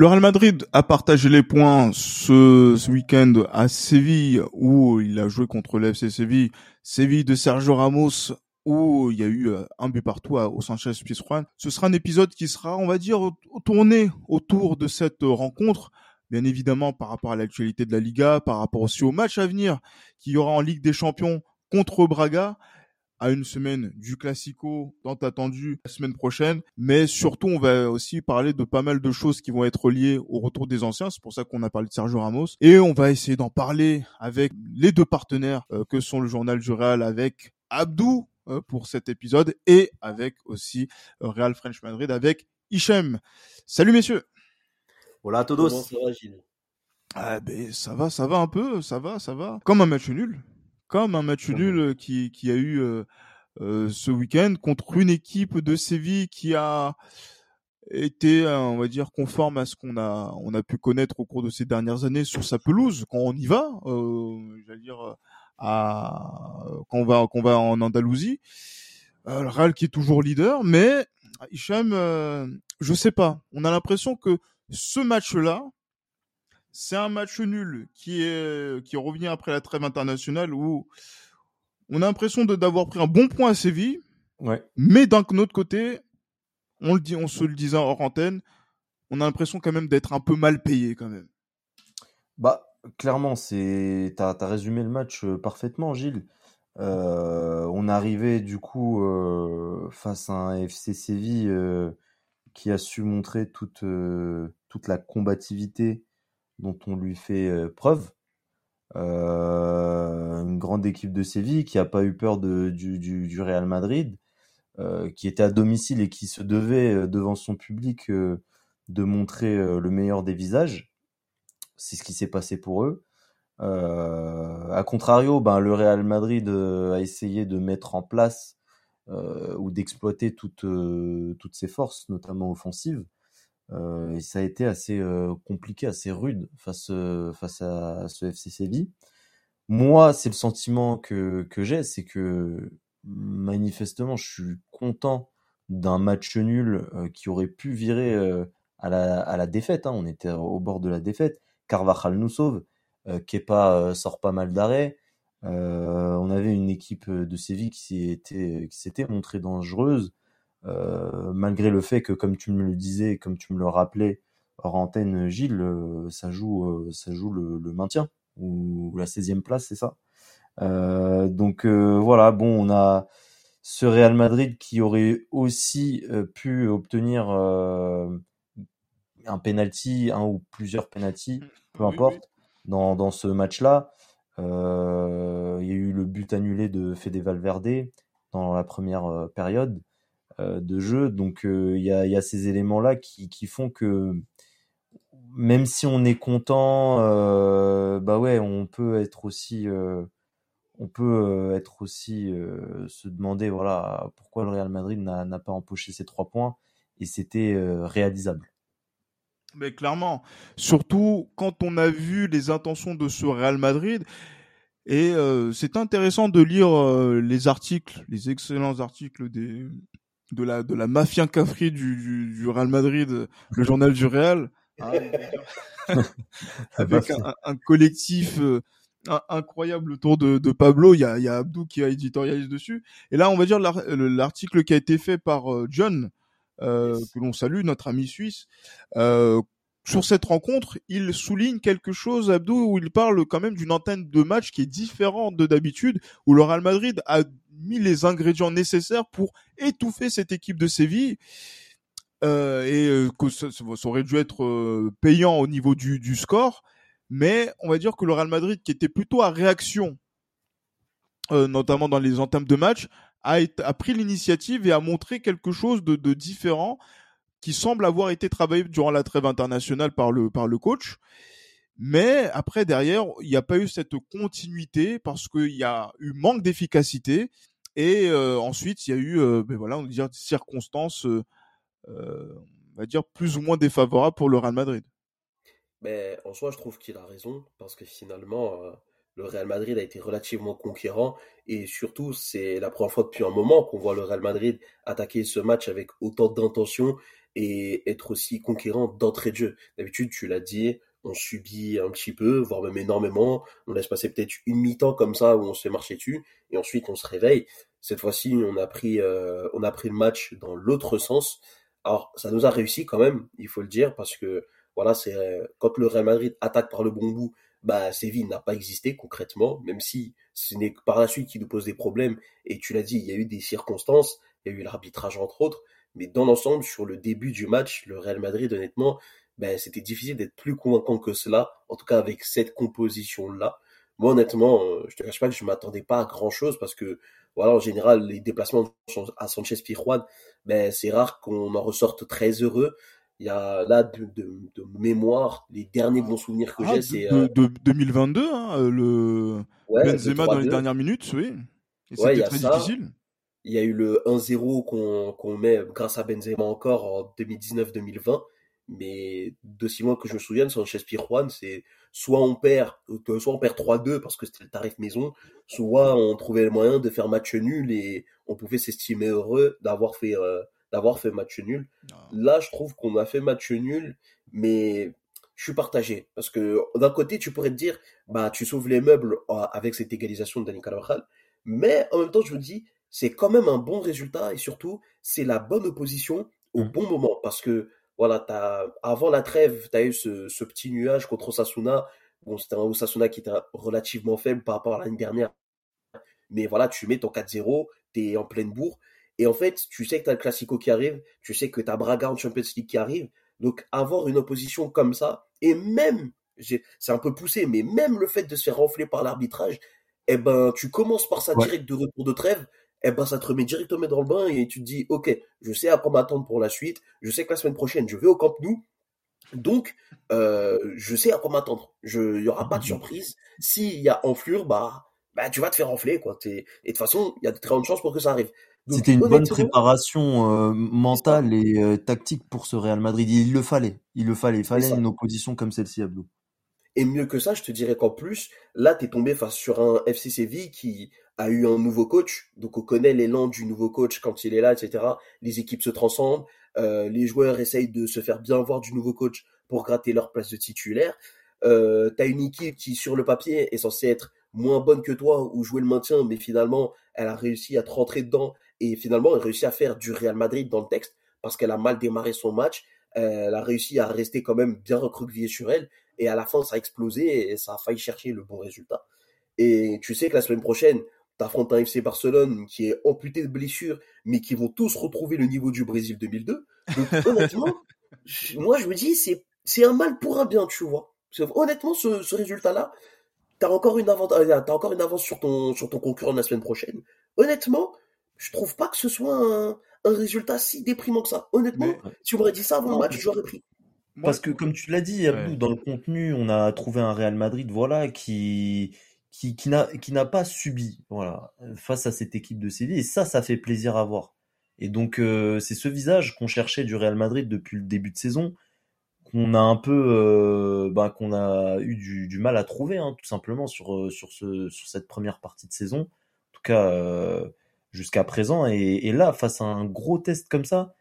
Le Real Madrid a partagé les points ce, week-end à Séville où il a joué contre l'FC Séville. Séville de Sergio Ramos où il y a eu euh, un but partout au Sanchez Pizjuan. Ce sera un épisode qui sera, on va dire, tourné autour de cette rencontre. Bien évidemment, par rapport à l'actualité de la Liga, par rapport aussi au match à venir qu'il y aura en Ligue des Champions contre Braga à une semaine du Classico tant attendu la semaine prochaine. Mais surtout, on va aussi parler de pas mal de choses qui vont être liées au retour des anciens. C'est pour ça qu'on a parlé de Sergio Ramos. Et on va essayer d'en parler avec les deux partenaires euh, que sont le Journal du Real avec Abdou euh, pour cet épisode et avec aussi euh, Real French Madrid avec Hichem. Salut messieurs. Voilà todos. Comment ça va Gilles? Ah, ben, ça va, ça va un peu, ça va, ça va. Comme un match nul comme un match nul euh, qui, qui a eu euh, euh, ce week-end contre une équipe de Séville qui a été, on va dire, conforme à ce qu'on a, on a pu connaître au cours de ces dernières années sur sa pelouse quand on y va, euh, j'allais dire, à, quand on va, qu'on va en Andalousie. le Real qui est toujours leader, mais Hicham, euh, je sais pas. On a l'impression que ce match-là, c'est un match nul qui est qui revient après la trêve internationale où on a l'impression d'avoir pris un bon point à Séville. Ouais. Mais d'un autre côté, on le dit, on se le disait hors antenne, on a l'impression quand même d'être un peu mal payé quand même. Bah clairement, c'est t'as as résumé le match euh, parfaitement, Gilles. Euh, on arrivait du coup euh, face à un FC Séville qui a su montrer toute toute la combativité dont on lui fait euh, preuve. Euh, une grande équipe de Séville qui n'a pas eu peur du, Real Madrid, euh, qui était à domicile et qui se devait devant son public de montrer le meilleur des visages. C'est ce qui s'est passé pour eux. À contrario, ben, le Real Madrid a essayé de mettre en place ou d'exploiter toutes ses forces, notamment offensives. Euh, et ça a été assez euh, compliqué, assez rude face, euh, face à, ce FC Séville. Moi, c'est le sentiment que, que j'ai, c'est que manifestement, je suis content d'un match nul qui aurait pu virer à, la, à la défaite. Hein. On était au bord de la défaite. Carvajal nous sauve. Kepa sort pas mal d'arrêts. on avait une équipe de Séville qui s'était montrée dangereuse. Euh, malgré le fait que, comme tu me le disais, comme tu me le rappelais hors antenne, Gilles, euh, ça joue, euh, ça joue le, maintien ou, la 16e place, c'est ça? donc voilà, bon, on a ce Real Madrid qui aurait aussi pu obtenir un penalty, un ou plusieurs penalties, mmh. peu importe, Dans, dans, ce match-là. il y a eu le but annulé de Fede Valverde dans la première période. Euh, de jeu. Donc euh, il y a, ces éléments-là qui, font que même si on est content, euh, bah ouais, on peut être aussi, on peut être aussi se demander voilà pourquoi le Real Madrid n'a pas empoché ces trois points et c'était réalisable. Mais clairement, surtout quand on a vu les intentions de ce Real Madrid. Et c'est intéressant de lire les articles, les excellents articles des, de la de la mafia cafri du, du, Real Madrid, le journal du Real, hein, avec un, collectif euh, incroyable autour de, de Pablo. Il y a, il y a Abdou qui a éditorialisé dessus. Et là, on va dire l'article qui a été fait par euh, John, euh, que l'on salue, notre ami suisse. Sur cette rencontre, il souligne quelque chose, Abdou, où il parle quand même d'une antenne de match qui est différente de d'habitude, où le Real Madrid a mis les ingrédients nécessaires pour étouffer cette équipe de Séville. Euh, et euh, que ça, aurait dû être euh, payant au niveau du, score, mais on va dire que le Real Madrid, qui était plutôt à réaction, notamment dans les entames de match, a, a pris l'initiative et a montré quelque chose de, de, différent qui semble avoir été travaillé durant la trêve internationale par le, par le coach. Mais après, derrière, il n'y a pas eu cette continuité parce qu'il y a eu manque d'efficacité et ensuite, il y a eu, ben voilà, on dire des circonstances, on va dire plus ou moins défavorables pour le Real Madrid. Mais en soi, je trouve qu'il a raison parce que finalement, le le Real Madrid a été relativement conquérant et surtout c'est la première fois depuis un moment qu'on voit le Real Madrid attaquer ce match avec autant d'intention et être aussi conquérant d'entrée de jeu. D'habitude, tu l'as dit, on subit un petit peu, voire même énormément. On laisse passer peut-être une mi-temps comme ça où on se fait marcher dessus et ensuite on se réveille. Cette fois-ci, on a pris, euh, on a pris le match dans l'autre sens. Alors, ça nous a réussi quand même, il faut le dire, parce que voilà, c'est quand le Real Madrid attaque par le bon bout, bah Séville n'a pas existé concrètement, même si ce n'est que par la suite qui nous pose des problèmes. Et tu l'as dit, il y a eu des circonstances, il y a eu l'arbitrage entre autres, mais dans l'ensemble, sur le début du match, le Real Madrid, honnêtement, ben, c'était difficile d'être plus convaincant que cela, en tout cas avec cette composition-là. Moi, honnêtement, euh, je te cache pas que je m'attendais pas à grand-chose parce que, voilà, en général, les déplacements à Sanchez Pijuan, ben, c'est rare qu'on en ressorte très heureux. Il y a là de, de, mémoire, les derniers bons souvenirs que ah, j'ai, c'est de, 2022, euh, hein, euh, le Benzema dans les dernières minutes, oui. Et c'était très difficile. Il y a eu le 1-0 qu'on qu'on met grâce à Benzema encore en 2019-2020 mais de six mois que je me souvienne, Sanchez Pirjuan, c'est soit on perd, soit on perd 3-2 parce que c'était le tarif maison, soit on trouvait le moyen de faire match nul et on pouvait s'estimer heureux d'avoir fait euh, d'avoir fait match nul. Là, je trouve qu'on a fait match nul, mais je suis partagé parce que d'un côté, tu pourrais te dire, bah tu sauves les meubles euh, avec cette égalisation de Dani Carvajal, mais en même temps, je me dis, c'est quand même un bon résultat et surtout, c'est la bonne opposition au mmh. bon moment parce que voilà, avant la trêve, tu as eu ce, petit nuage contre Osasuna. Bon, c'était un Osasuna qui était relativement faible par rapport à l'année dernière. Mais voilà, tu mets ton 4-0, tu es en pleine bourre. Et en fait, tu sais que tu as le Classico qui arrive, tu sais que tu as Braga en Champions League qui arrive. Donc, avoir une opposition comme ça, et même, c'est un peu poussé, mais même le fait de se faire renfler par l'arbitrage, eh ben, tu commences par ça direct de retour de trêve eh ben ça te remet directement dans le bain et tu te dis ok je sais à quoi m'attendre pour la suite je sais que la semaine prochaine je vais au Camp Nou donc euh, je sais à quoi m'attendre. Je il y aura pas de surprise. S'il y a enflure bah bah tu vas te faire enfler quoi. Et de toute façon il y a de très grandes chances pour que ça arrive. C'était une bonne préparation euh, mentale et euh, tactique pour ce Real Madrid. Il le fallait. Il le fallait. Il fallait une opposition comme celle-ci Abdou et mieux que ça, je te dirais qu'en plus, là, tu es tombé face sur un FC Séville qui a eu un nouveau coach. Donc, on connaît l'élan du nouveau coach quand il est là, etc. Les équipes se transcendent. Euh, les joueurs essayent de se faire bien voir du nouveau coach pour gratter leur place de titulaire. Euh, tu as une équipe qui, sur le papier, est censée être moins bonne que toi ou jouer le maintien, mais finalement, elle a réussi à te rentrer dedans et finalement, elle a réussi à faire du Real Madrid dans le texte parce qu'elle a mal démarré son match. Elle a réussi à rester quand même bien recroquevillée sur elle et à la fin, ça a explosé et ça a failli chercher le bon résultat. Et tu sais que la semaine prochaine, tu affrontes un FC Barcelone qui est amputé de blessures, mais qui vont tous retrouver le niveau du Brésil 2002. Donc, honnêtement, moi, je me dis, c'est, c'est un mal pour un bien, tu vois. Honnêtement, ce, ce résultat-là, t'as encore une avance, euh, as encore une avance sur ton, sur ton concurrent la semaine prochaine. Honnêtement, je trouve pas que ce soit un, un résultat si déprimant que ça. Honnêtement, si on m'aurait dit ça avant le match, j'aurais pris. Parce que comme tu l'as dit, dans le contenu, on a trouvé un Real Madrid, voilà, qui qui, qui n'a qui n'a pas subi, voilà, face à cette équipe de Séville. Et ça, ça fait plaisir à voir. Et donc euh, c'est ce visage qu'on cherchait du Real Madrid depuis le début de saison, qu'on a un peu, euh, ben, qu'on a eu du, du, mal à trouver, hein, tout simplement sur euh, sur ce sur cette première partie de saison. En tout cas euh, jusqu'à présent. Et, et là, face à un gros test comme ça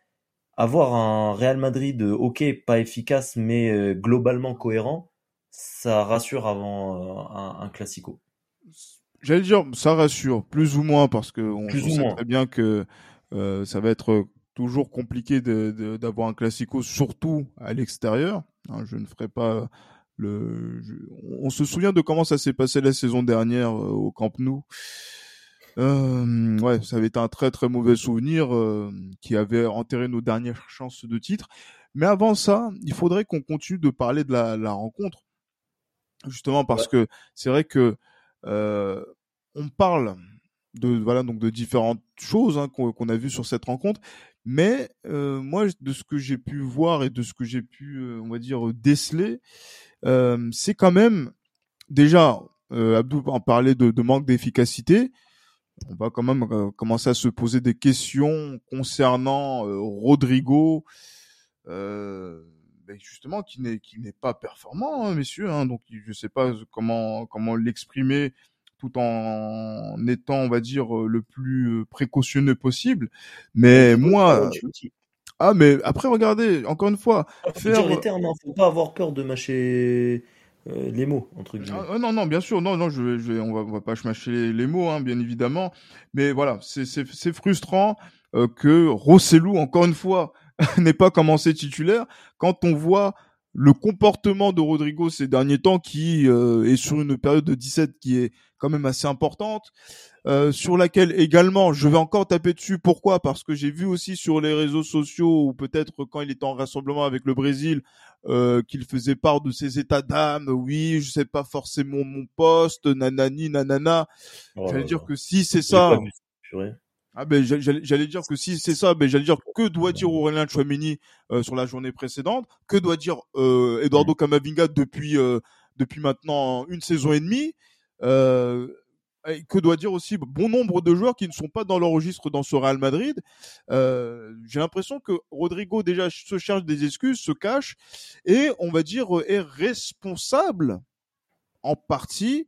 avoir un Real Madrid, euh, ok, pas efficace, mais euh, globalement cohérent, ça rassure avant euh, un, classico. J'allais dire, ça rassure, plus ou moins, parce que on, sait très bien que ça va être toujours compliqué d'avoir un classico, surtout à l'extérieur. Hein, je ne ferai pas le. on se souvient de comment ça s'est passé la saison dernière au Camp Nou. Euh, ouais, ça avait été un très très mauvais souvenir euh, qui avait enterré nos dernières chances de titre. Mais avant ça, il faudrait qu'on continue de parler de la, la rencontre, justement parce que c'est vrai que euh, on parle de voilà donc de différentes choses hein, qu'on a vues sur cette rencontre, mais euh, moi de ce que j'ai pu voir et de ce que j'ai pu euh, on va dire déceler, euh, c'est quand même déjà Abdou en parlait de, de manque d'efficacité on va quand même euh, commencer à se poser des questions concernant euh, Rodrigo. Euh, ben, justement qui n'est qui n'est pas performant, hein, messieurs. Hein, donc je sais pas comment comment l'exprimer tout en étant, on va dire, le plus précautionneux possible. Mais moi, ah mais après regardez, encore une fois, ah, faire... termes, hein, faut pas avoir peur de mâcher euh, les mots entre guillemets. Ah, non non bien sûr. Non non je vais, on va on va pas mâcher les, mots hein, bien évidemment. Mais voilà c'est c'est frustrant euh, que Rossellou encore une fois n'ait pas commencé titulaire. Quand on voit le comportement de Rodrigo ces derniers temps qui euh, est sur une période de 17 qui est quand même assez importante euh, sur laquelle également je vais encore taper dessus. Pourquoi? Parce que j'ai vu aussi sur les réseaux sociaux ou peut-être quand il était en rassemblement avec le Brésil euh, qu'il faisait part de ses états d'âme. Oui je sais pas forcément mon poste nanani nanana. Oh j'allais dire que si c'est ça ah ben j'allais dire que si c'est ça, ben j'allais dire que doit dire Aurélien Chouameni euh, sur la journée précédente, que doit dire euh, Eduardo Camavinga depuis euh, depuis maintenant une saison et demie, euh, que doit dire aussi bon nombre de joueurs qui ne sont pas dans l'enregistre dans ce Real Madrid. Euh, J'ai l'impression que Rodrigo déjà se cherche des excuses, se cache et on va dire est responsable en partie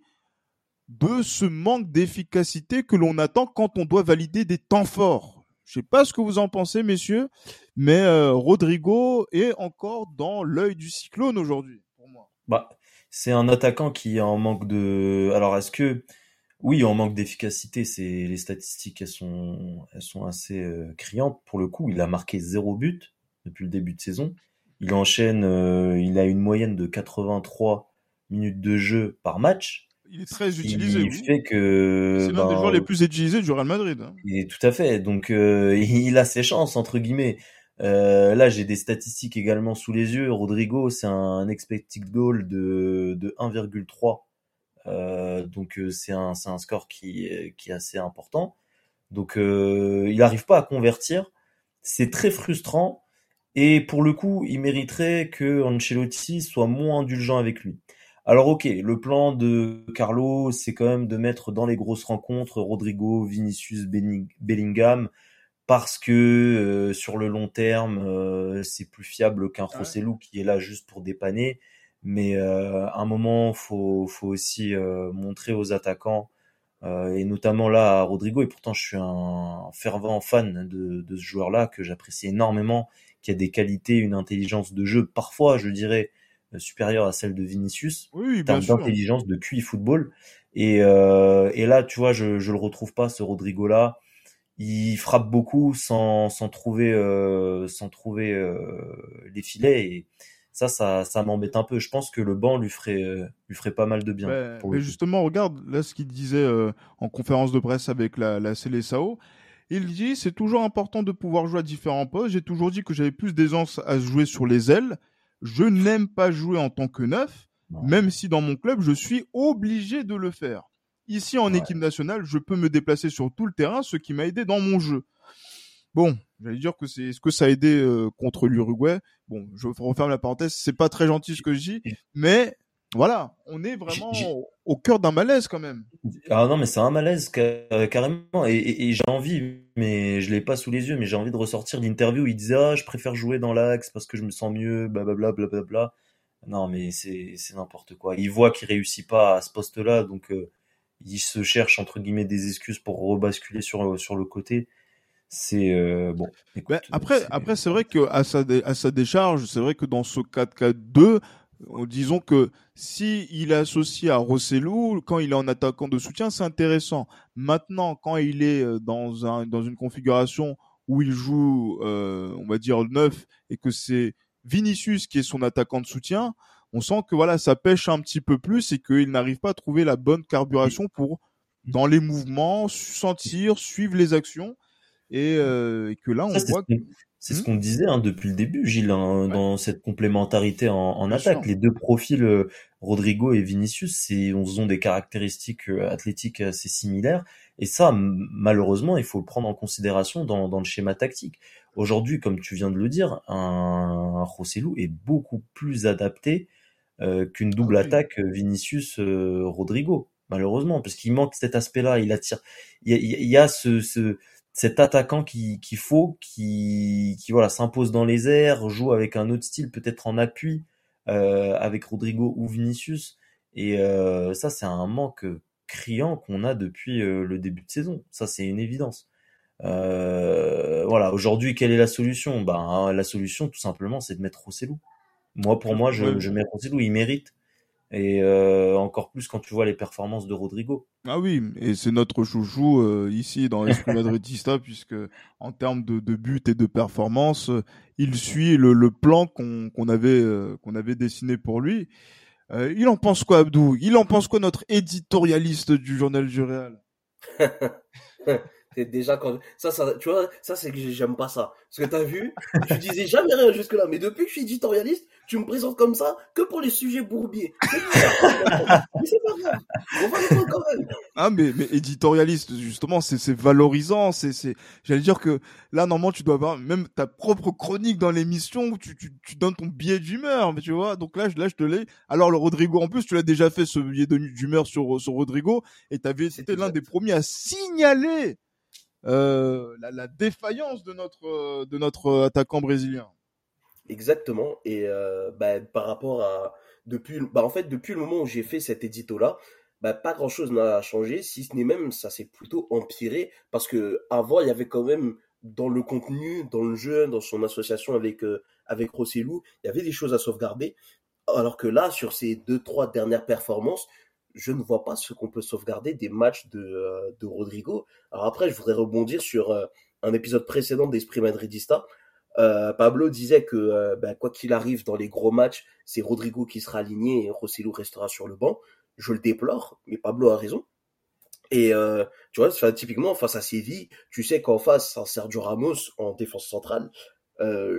de ce manque d'efficacité que l'on attend quand on doit valider des temps forts. Je sais pas ce que vous en pensez, messieurs, mais euh, Rodrigo est encore dans l'œil du cyclone aujourd'hui, pour moi. Bah, c'est un attaquant qui est en manque de. Alors, est-ce que oui, en manque d'efficacité, c'est les statistiques, elles sont, elles sont assez euh, criantes. Pour le coup, il a marqué zéro but depuis le début de saison. Il enchaîne, euh, il a une moyenne de 83 minutes de jeu par match il est très utilisé. Il fait que c'est l'un des ben, joueurs les plus utilisés du Real Madrid. Hein. Et tout à fait. Donc euh, il a ses chances entre guillemets. Euh, là, j'ai des statistiques également sous les yeux. Rodrigo, c'est un expected goal de, de 1,3. Euh, donc c'est un, un score qui, qui est assez important. Donc il n'arrive pas à convertir. C'est très frustrant. Et pour le coup, il mériterait que Ancelotti soit moins indulgent avec lui. Alors ok, le plan de Carlo, c'est quand même de mettre dans les grosses rencontres Rodrigo, Vinicius, Bellingham, parce que euh, sur le long terme, euh, c'est plus fiable qu'un Rossellou qui est là juste pour dépanner. Mais euh, à un moment, faut, faut aussi montrer aux attaquants, et notamment là à Rodrigo, et pourtant je suis un fervent fan de, de ce joueur-là que j'apprécie énormément, qui a des qualités, une intelligence de jeu, parfois je dirais supérieure à celle de Vinicius oui, d'intelligence, de QI football. Et, euh, et là, tu vois, je je le retrouve pas ce Rodrigo là. Il frappe beaucoup sans sans trouver euh, sans trouver euh, les filets et ça ça ça m'embête un peu. Je pense que le banc lui ferait euh, lui ferait pas mal de bien. mais justement, regarde là ce qu'il disait euh, en conférence de presse avec la la Célessao. Il dit c'est toujours important de pouvoir jouer à différents postes. J'ai toujours dit que j'avais plus d'aisance à jouer sur les ailes je n'aime pas jouer en tant que neuf, même si dans mon club, je suis obligé de le faire. Ici, en équipe nationale, je peux me déplacer sur tout le terrain, ce qui m'a aidé dans mon jeu. Bon, j'allais dire que c'est ce que ça a aidé euh, contre l'Uruguay? Bon, je referme la parenthèse, c'est pas très gentil ce que je dis, mais voilà, on est vraiment au cœur d'un malaise quand même. Ah non, mais c'est un malaise carrément. Et, j'ai envie, mais je l'ai pas sous les yeux, mais j'ai envie de ressortir l'interview où il disait ah je préfère jouer dans l'axe parce que je me sens mieux, blablabla, blablabla. Non, mais c'est c'est n'importe quoi. Il voit qu'il réussit pas à ce poste-là, donc euh, il se cherche entre guillemets des excuses pour rebasculer sur sur le côté. C'est euh, bon. Ben, après, après c'est vrai que à sa à sa décharge, c'est vrai que dans ce 4-4-2 disons que si il est associé à Rossellou, quand il est en attaquant de soutien, c'est intéressant. Maintenant, quand il est euh, dans, un, dans une configuration où il joue, euh, on va dire, neuf, et que c'est Vinicius qui est son attaquant de soutien, on sent que voilà, ça pêche un petit peu plus et qu'il n'arrive pas à trouver la bonne carburation pour, dans les mouvements, sentir, suivre les actions. Et, euh, que là, on voit que c'est ce mmh. qu'on disait hein, depuis le début, Gilles, hein, dans cette complémentarité en, en attaque. Les deux profils, euh, Rodrigo et Vinicius, c'est, ont des caractéristiques euh, athlétiques assez similaires. Et ça, malheureusement, il faut le prendre en considération dans, dans le schéma tactique. Aujourd'hui, comme tu viens de le dire, un, un est beaucoup plus adapté euh, qu'une double ah attaque Vinicius-Rodrigo, malheureusement, parce qu'il manque cet aspect-là. Il attire, il y a, il y a ce, ce cet attaquant qu'il qui faut, qui, qui voilà s'impose dans les airs, joue avec un autre style, peut-être en appui euh, avec Rodrigo ou Vinicius. Et euh, ça, c'est un manque criant qu'on a depuis euh, le début de saison. Ça, c'est une évidence. Euh, voilà. Aujourd'hui, quelle est la solution? Ben, la solution, tout simplement, c'est de mettre Rossellou. Moi, pour moi, je, je mets Rossellou. Il mérite et euh, encore plus quand tu vois les performances de Rodrigo. Ah oui, et c'est notre chouchou euh, ici dans l'esprit madridista puisque en termes de, de but et de performance, euh, il suit le, le plan qu'on avait euh, qu'on avait dessiné pour lui. Il en pense quoi, Abdou? Il en pense quoi notre éditorialiste du journal du Real? C'est déjà quand ça, ça, tu vois, ça c'est que j'aime pas ça. Parce que t'as vu, je disais jamais rien jusque là, mais depuis que je suis éditorialiste, tu me présentes comme ça que pour les sujets bourbiers. mais c'est pas grave, on va le quand même. Ah mais mais éditorialiste justement, c'est c'est valorisant, c'est c'est. J'allais dire que là normalement tu dois avoir même ta propre chronique dans l'émission où tu, tu tu donnes ton billet d'humeur, mais tu vois. Donc là je là je te l'ai. Alors le Rodrigo en plus tu l'as déjà fait ce billet d'humeur sur sur Rodrigo et t'avais c'était l'un des premiers à signaler euh, la, la défaillance de notre euh, de notre attaquant brésilien. Exactement. Et euh, bah, par rapport à depuis, bah, en fait, depuis le moment où j'ai fait cet édito-là, bah, pas grand-chose n'a changé, si ce n'est même ça s'est plutôt empiré parce que avant il y avait quand même dans le contenu, dans le jeu, dans son association avec euh, avec Rossellou, il y avait des choses à sauvegarder. Alors que là, sur ces deux trois dernières performances, je ne vois pas ce qu'on peut sauvegarder des matchs de euh, Rodrigo. Alors après, je voudrais rebondir sur euh, un épisode précédent d'Esprit Madridista euh, Pablo disait que ben, quoi qu'il arrive dans les gros matchs, c'est Rodrigo qui sera aligné et Rosselló restera sur le banc. Je le déplore, mais Pablo a raison. Et tu vois, typiquement face à Séville, tu sais qu'en face, un Sergio Ramos en défense centrale,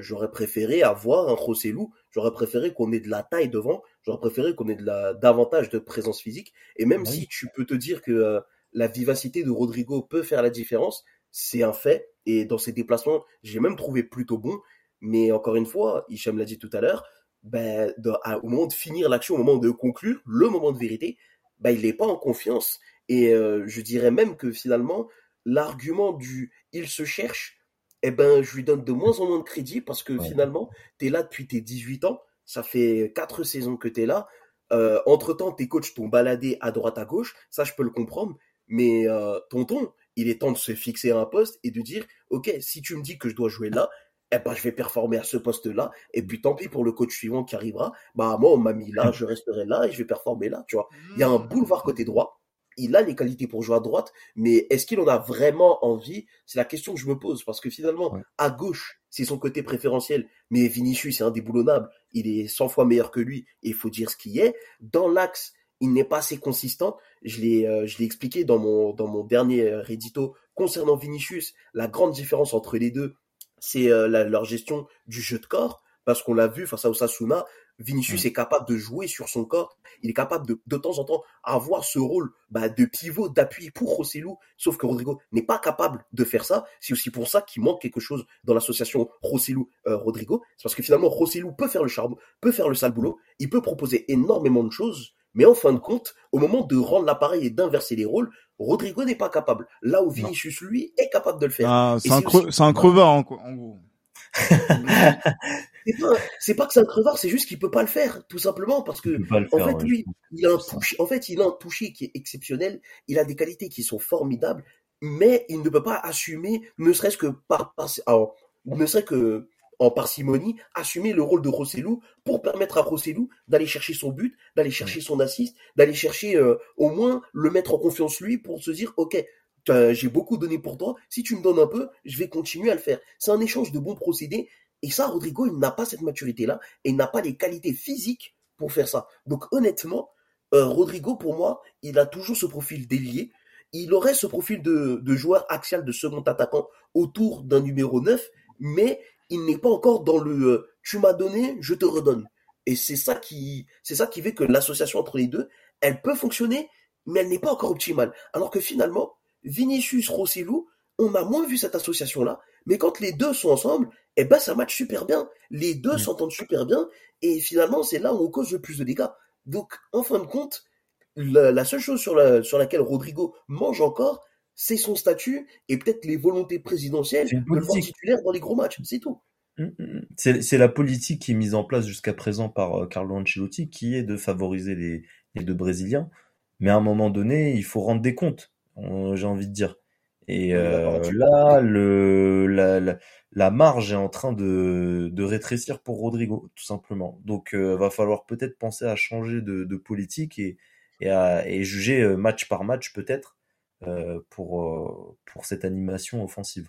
j'aurais préféré avoir un Rosselló, j'aurais préféré qu'on ait de la taille devant, j'aurais préféré qu'on ait de la davantage de présence physique. Et même Oui. si tu peux te dire que euh, la vivacité de Rodrigo peut faire la différence, c'est un fait. Et dans ses déplacements, j'ai même trouvé plutôt bon. Mais encore une fois, Hicham l'a dit tout à l'heure, ben, de- à- au moment de finir l'action, au moment de conclure, le moment de vérité, ben, il n'est pas en confiance. Et euh, je dirais même que finalement, l'argument du il se cherche, eh ben, je lui donne de moins en moins de crédit parce que Ouais. finalement, tu es là depuis tes 18 ans, ça fait quatre saisons que tu es là. Euh, entre-temps, tes coachs t'ont baladé à droite à gauche, ça je peux le comprendre, mais euh, tonton, il est temps de se fixer à un poste et de dire, ok, si tu me dis que je dois jouer là, eh ben, je vais performer à ce poste-là, et puis tant pis pour le coach suivant qui arrivera, bah moi on m'a mis là, je resterai là et je vais performer là, tu vois. Il y a un boulevard côté droit, il a les qualités pour jouer à droite, mais est-ce qu'il en a vraiment envie? C'est la question que je me pose, parce que finalement, Ouais. à gauche, c'est son côté préférentiel, mais Vinicius c'est indéboulonnable, il est 100 fois meilleur que lui, et il faut dire ce qui est. Dans l'axe, il n'est pas assez consistant, je l'ai euh, expliqué dans mon, dernier euh, rédito concernant Vinicius, la grande différence entre les deux, c'est euh, leur gestion du jeu de corps, parce qu'on l'a vu face à Osasuna, Vinicius est capable de jouer sur son corps, il est capable de de temps en temps avoir ce rôle bah, de pivot, d'appui pour Rossellou, sauf que Rodrigo n'est pas capable de faire ça. C'est aussi pour ça qu'il manque quelque chose dans l'association Rossellou-Rodrigo. c'est parce que finalement, Rossellou peut faire le charbon, peut faire le sale boulot, il peut proposer énormément de choses, mais en fin de compte, au moment de rendre l'appareil et d'inverser les rôles, Rodrigo n'est pas capable. Là où Vinicius, lui, est capable de le faire. Ah, c'est un crevard en, en gros. C'est pas, pas que c'est un crevard, c'est juste qu'il peut pas le faire, tout simplement, parce que En fait, ouais, lui, il a un toucher, en fait, il a un toucher qui est exceptionnel. Il a des qualités qui sont formidables, mais il ne peut pas assumer, ne serait-ce que par, par- alors, ne serait que en parcimonie, assumer le rôle de Rossellou pour permettre à Rossellou d'aller chercher son but, d'aller chercher son assist, d'aller chercher euh, au moins le mettre en confiance lui pour se dire, ok, j'ai beaucoup donné pour toi. Si tu me donnes un peu, je vais continuer à le faire. C'est un échange de bons procédés. Et ça, Rodrigo, il n'a pas cette maturité-là et il n'a pas les qualités physiques pour faire ça. Donc honnêtement, euh, Rodrigo, pour moi, il a toujours ce profil d'ailier. Il aurait ce profil de, de joueur axial de second attaquant autour d'un numéro 9, mais il n'est pas encore dans le euh, tu m'as donné, je te redonne. Et c'est ça qui c'est ça qui fait que l'association entre les deux, elle peut fonctionner, mais elle n'est pas encore optimale. Alors que finalement, Vinicius Rossellou, on a moins vu cette association-là, mais quand les deux sont ensemble, eh ben ça match super bien. Les deux Mm. s'entendent super bien, et finalement c'est là où on cause le plus de dégâts. Donc en fin de compte, la, la seule chose sur, la, sur laquelle Rodrigo mange encore, c'est son statut et peut-être les volontés présidentielles de le voir titulaire dans les gros matchs, c'est tout. Mmh, mmh. C'est la politique qui est mise en place jusqu'à présent par euh, Carlo Ancelotti, qui est de favoriser les, les deux Brésiliens. Mais à un moment donné, il faut rendre des comptes, j'ai envie de dire. Et euh, là, le, la, la, marge est en train de, de rétrécir pour Rodrigo, tout simplement. Donc, euh, va falloir peut-être penser à changer de, de politique et, et, à, et juger euh, match par match peut-être euh, pour, euh, pour cette animation offensive.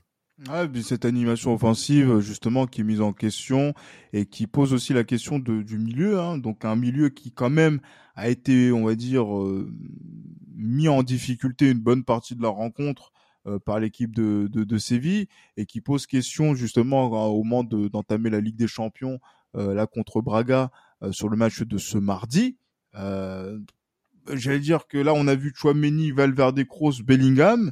Puis cette animation offensive, justement, qui est mise en question et qui pose aussi la question de, du milieu. Hein. Donc, un milieu qui, quand même, a été, on va dire, mis en difficulté une bonne partie de la rencontre euh, par l'équipe de, de, de, Séville et qui pose question justement au moment d'entamer la Ligue des Champions euh, là contre Braga euh, sur le match de ce mardi. J'allais dire que là on a vu Chouameni, Valverde, Kroos, Bellingham.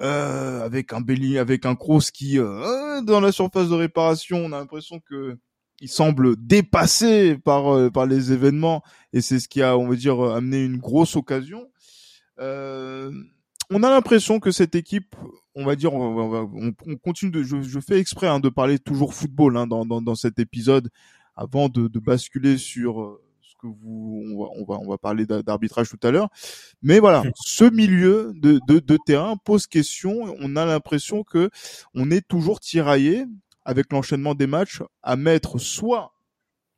Euh, avec un Belly, avec un Kroos qui dans la surface de réparation, on a l'impression que il semble dépassé par par les événements et c'est ce qui a, on va dire, amené une grosse occasion. Euh, on a l'impression que cette équipe, on va dire, on, continue de, je, fais exprès hein, de parler toujours football hein, dans, dans, cet épisode avant de, basculer sur euh, ce que vous, on va, on va, parler d'arbitrage tout à l'heure. Mais voilà, ce milieu de, de, terrain pose question. On a l'impression que on est toujours tiraillé avec l'enchaînement des matchs à mettre soit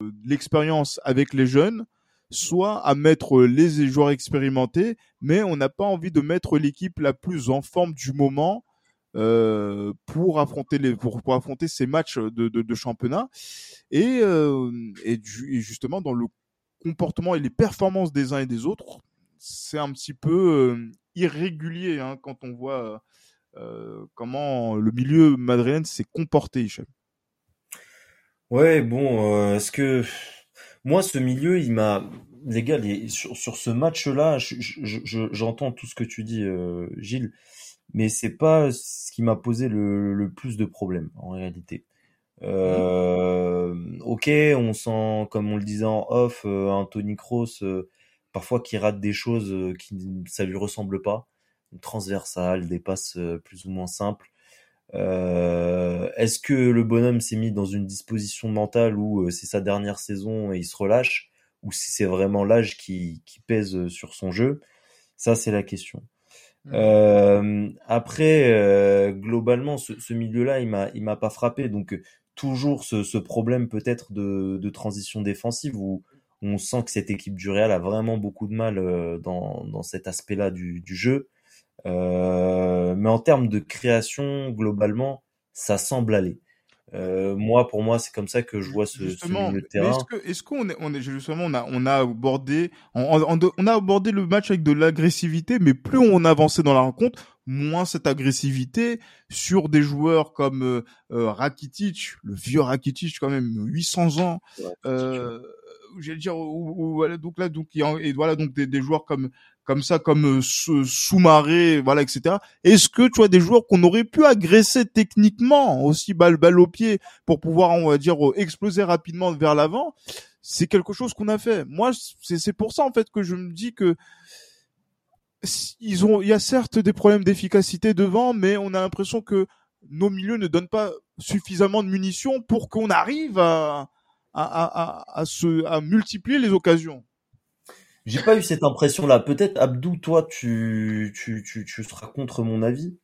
euh, l'expérience avec les jeunes, soit à mettre les joueurs expérimentés, mais on n'a pas envie de mettre l'équipe la plus en forme du moment euh, pour affronter les pour, affronter ces matchs de, de, de championnat et, euh, et, justement dans le comportement et les performances des uns et des autres c'est un petit peu euh, irrégulier hein, quand on voit euh, comment le milieu madrilène s'est comporté Hicham. Ouais bon est-ce que moi, ce milieu, il m'a, les gars, sur, ce match-là, j'entends tout ce que tu dis, euh, Gilles, mais c'est pas ce qui m'a posé le, plus de problèmes en réalité. Euh, ok, on sent, comme on le disait en off, euh, Anthony Kroos, euh, parfois qui rate des choses qui ça lui ressemble pas, transversales, des passes plus ou moins simples. Euh, est-ce que le bonhomme s'est mis dans une disposition mentale où euh, c'est sa dernière saison et il se relâche, ou si c'est vraiment l'âge qui, qui, pèse sur son jeu? Ça, c'est la question. Mmh. Euh, après, euh, globalement, ce, ce milieu-là, il m'a, il m'a pas frappé. Donc, toujours ce, ce problème peut-être de, de, transition défensive où on sent que cette équipe du Real a vraiment beaucoup de mal dans, dans cet aspect-là du, du jeu. Euh, mais en termes de création, globalement, ça semble aller. Euh, moi, pour moi, c'est comme ça que je vois ce, ce milieu de terrain. Est-ce qu'on est, on est, justement, on a, on a abordé, on, on, a abordé le match avec de l'agressivité, mais plus on avançait dans la rencontre, moins cette agressivité sur des joueurs comme euh, euh Rakitic, le vieux Rakitic quand même, 800 ans. euh, j'allais dire, voilà, donc là, donc, et voilà, donc des, des joueurs comme comme ça, comme euh, sous-marée, voilà, etc. Est-ce que tu as des joueurs qu'on aurait pu agresser techniquement aussi balle balle au pied pour pouvoir, on va dire, exploser rapidement vers l'avant? C'est quelque chose qu'on a fait. Moi, c'est pour ça en fait que je me dis que ils ont, il y a certes des problèmes d'efficacité devant, mais on a l'impression que nos milieux ne donnent pas suffisamment de munitions pour qu'on arrive à, à, à, à, se, à multiplier les occasions. J'ai pas eu cette impression-là. Peut-être, Abdou, toi, tu, tu, tu, tu seras contre mon avis.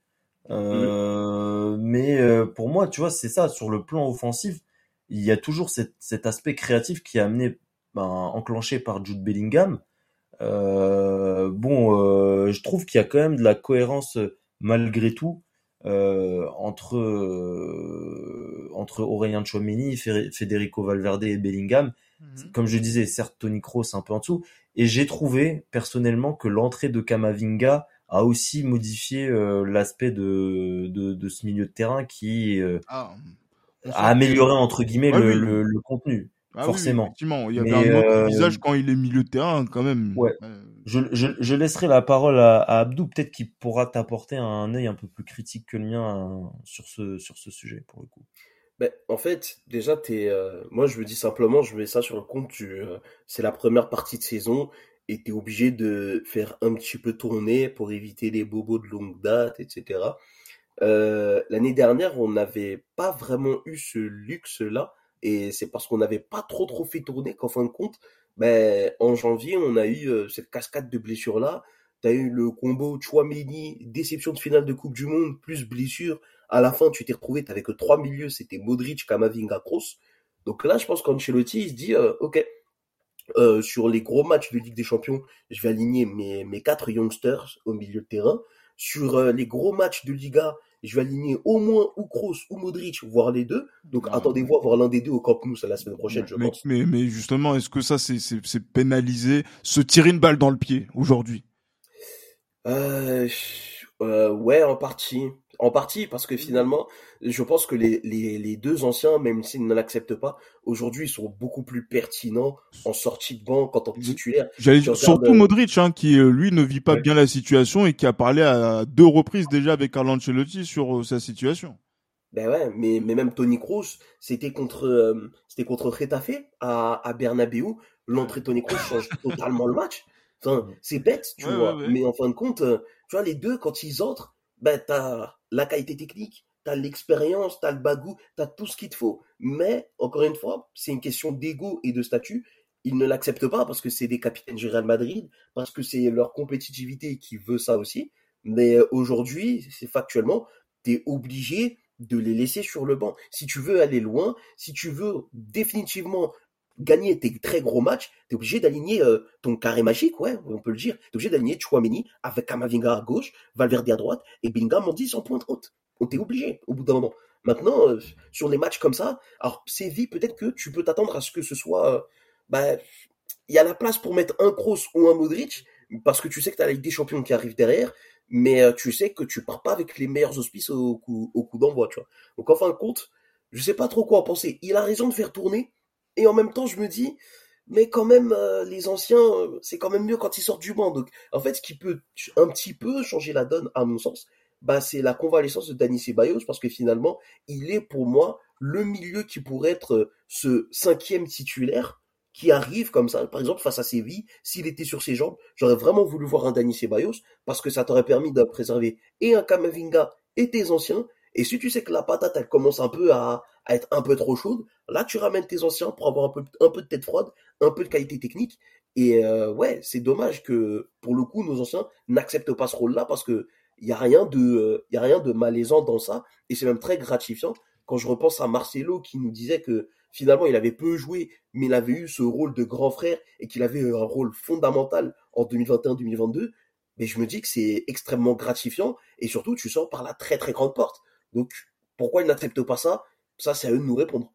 Euh, Mais euh, pour moi, tu vois, c'est ça. Sur le plan offensif, il y a toujours cet, cet aspect créatif qui est amené, ben, enclenché par Jude Bellingham. Euh, bon, euh, je trouve qu'il y a quand même de la cohérence malgré tout euh, entre euh, entre Aurélien Chouameni, Federico Valverde et Bellingham. Mhm. Comme je disais, certes Tony Kroos un peu en dessous, et j'ai trouvé personnellement que l'entrée de Kamavinga a aussi modifié euh, l'aspect de, de, de, ce milieu de terrain qui euh, ah, a amélioré entre guillemets le, le, le, contenu. Ah forcément. effectivement, il y avait un autre euh, visage quand il est milieu de terrain quand même. Ouais. Je, je, je, laisserai la parole à, à Abdou, peut-être qu'il pourra t'apporter un œil un peu plus critique que le mien sur ce sur ce sujet pour le coup. Ben, en fait, déjà, t'es, euh, moi, je me dis simplement, je mets ça sur le compte euh, c'est la première partie de saison et t'es obligé de faire un petit peu tourner pour éviter les bobos de longue date, etc. Euh, l'année dernière, on n'avait pas vraiment eu ce luxe-là, et c'est parce qu'on n'avait pas trop trop fait tourner qu'en fin de compte, ben, en janvier, on a eu cette cascade de blessures-là. T'as eu le combo Chouameni, déception de finale de Coupe du Monde, plus blessure. À la fin, tu t'es retrouvé, t'avais que trois milieux, c'était Modric, Kamavinga, Kroos. Donc là, je pense qu'Ancelotti, il se dit, euh, ok, euh, sur les gros matchs de Ligue des Champions, je vais aligner mes, mes quatre youngsters au milieu de terrain. Sur euh, les gros matchs de Liga, je vais aligner au moins ou Kroos ou Modric, voire les deux. Donc Ah, attendez-vous à voir l'un des deux au Camp Nou, c'est la semaine prochaine, je mais, pense. mais, mais justement, est-ce que ça, c'est, pénalisé, se tirer une balle dans le pied aujourd'hui? Euh, euh, ouais, en partie. En partie, parce que finalement, je pense que les, les, les deux anciens, même s'ils ne l'acceptent pas, aujourd'hui, ils sont beaucoup plus pertinents en sortie de banc qu'en tant que titulaire. Tu dire, regardes, surtout euh, Modric, hein, qui euh, lui ne vit pas Ouais. bien la situation et qui a parlé à deux reprises déjà avec Carlo Ancelotti sur euh, sa situation. Ben ouais, mais, mais même Tony Kroos, c'était contre, euh, c'était contre Retafe à, à Bernabeu. L'entrée de Tony Kroos change totalement le match. Enfin, c'est bête, tu Ouais, vois. ouais, ouais. Mais en fin de compte, tu vois, les deux, quand ils entrent, ben, t'as la qualité technique, t'as l'expérience, t'as le bagou, t'as tout ce qu'il te faut. Mais, encore une fois, c'est une question d'ego et de statut. Ils ne l'acceptent pas parce que c'est des capitaines du Real Madrid, parce que c'est leur compétitivité qui veut ça aussi. Mais euh, aujourd'hui, c'est factuellement, t'es obligé de les laisser sur le banc. Si tu veux aller loin, si tu veux définitivement gagner tes très gros matchs, t'es obligé d'aligner euh, ton carré magique, ouais, on peut le dire. T'es obligé d'aligner Chouameni avec Kamavinga à gauche, Valverde à droite et Bellingham en 10 en pointe haute. On t'est obligé au bout d'un moment. Maintenant, euh, sur les matchs comme ça, alors Séville, peut-être que tu peux t'attendre à ce que ce soit, euh, bah, il y a la place pour mettre un Kroos ou un Modric, parce que tu sais que tu as la Ligue des Champions qui arrive derrière, mais tu sais que tu pars pas avec les meilleurs auspices au coup, au coup d'envoi, tu vois. Donc en fin de compte, je sais pas trop quoi en penser. Il a raison de faire tourner, et en même temps, je me dis, mais quand même, euh, les anciens, euh, c'est quand même mieux quand ils sortent du banc. Donc, en fait, ce qui peut un petit peu changer la donne, à mon sens, bah, c'est la convalescence de Dani Ceballos, parce que finalement, il est pour moi le milieu qui pourrait être euh, ce cinquième titulaire qui arrive comme ça, par exemple face à Séville, s'il était sur ses jambes, j'aurais vraiment voulu voir un Dani Ceballos parce que ça t'aurait permis de préserver et un Kamavinga et tes anciens. Et si tu sais que la patate elle commence un peu à, à être un peu trop chaude, là tu ramènes tes anciens pour avoir un peu, un peu de tête froide, un peu de qualité technique. Et euh, ouais, c'est dommage que pour le coup nos anciens n'acceptent pas ce rôle-là parce que il y a rien de, euh, y a rien de malaisant dans ça. Et c'est même très gratifiant. Quand je repense à Marcelo qui nous disait que finalement il avait peu joué, mais il avait eu ce rôle de grand frère et qu'il avait un rôle fondamental en 2021-2022, mais je me dis que c'est extrêmement gratifiant. Et surtout tu sors par la très très grande porte. Donc pourquoi ils n'acceptent pas ça? Ça c'est à eux de nous répondre.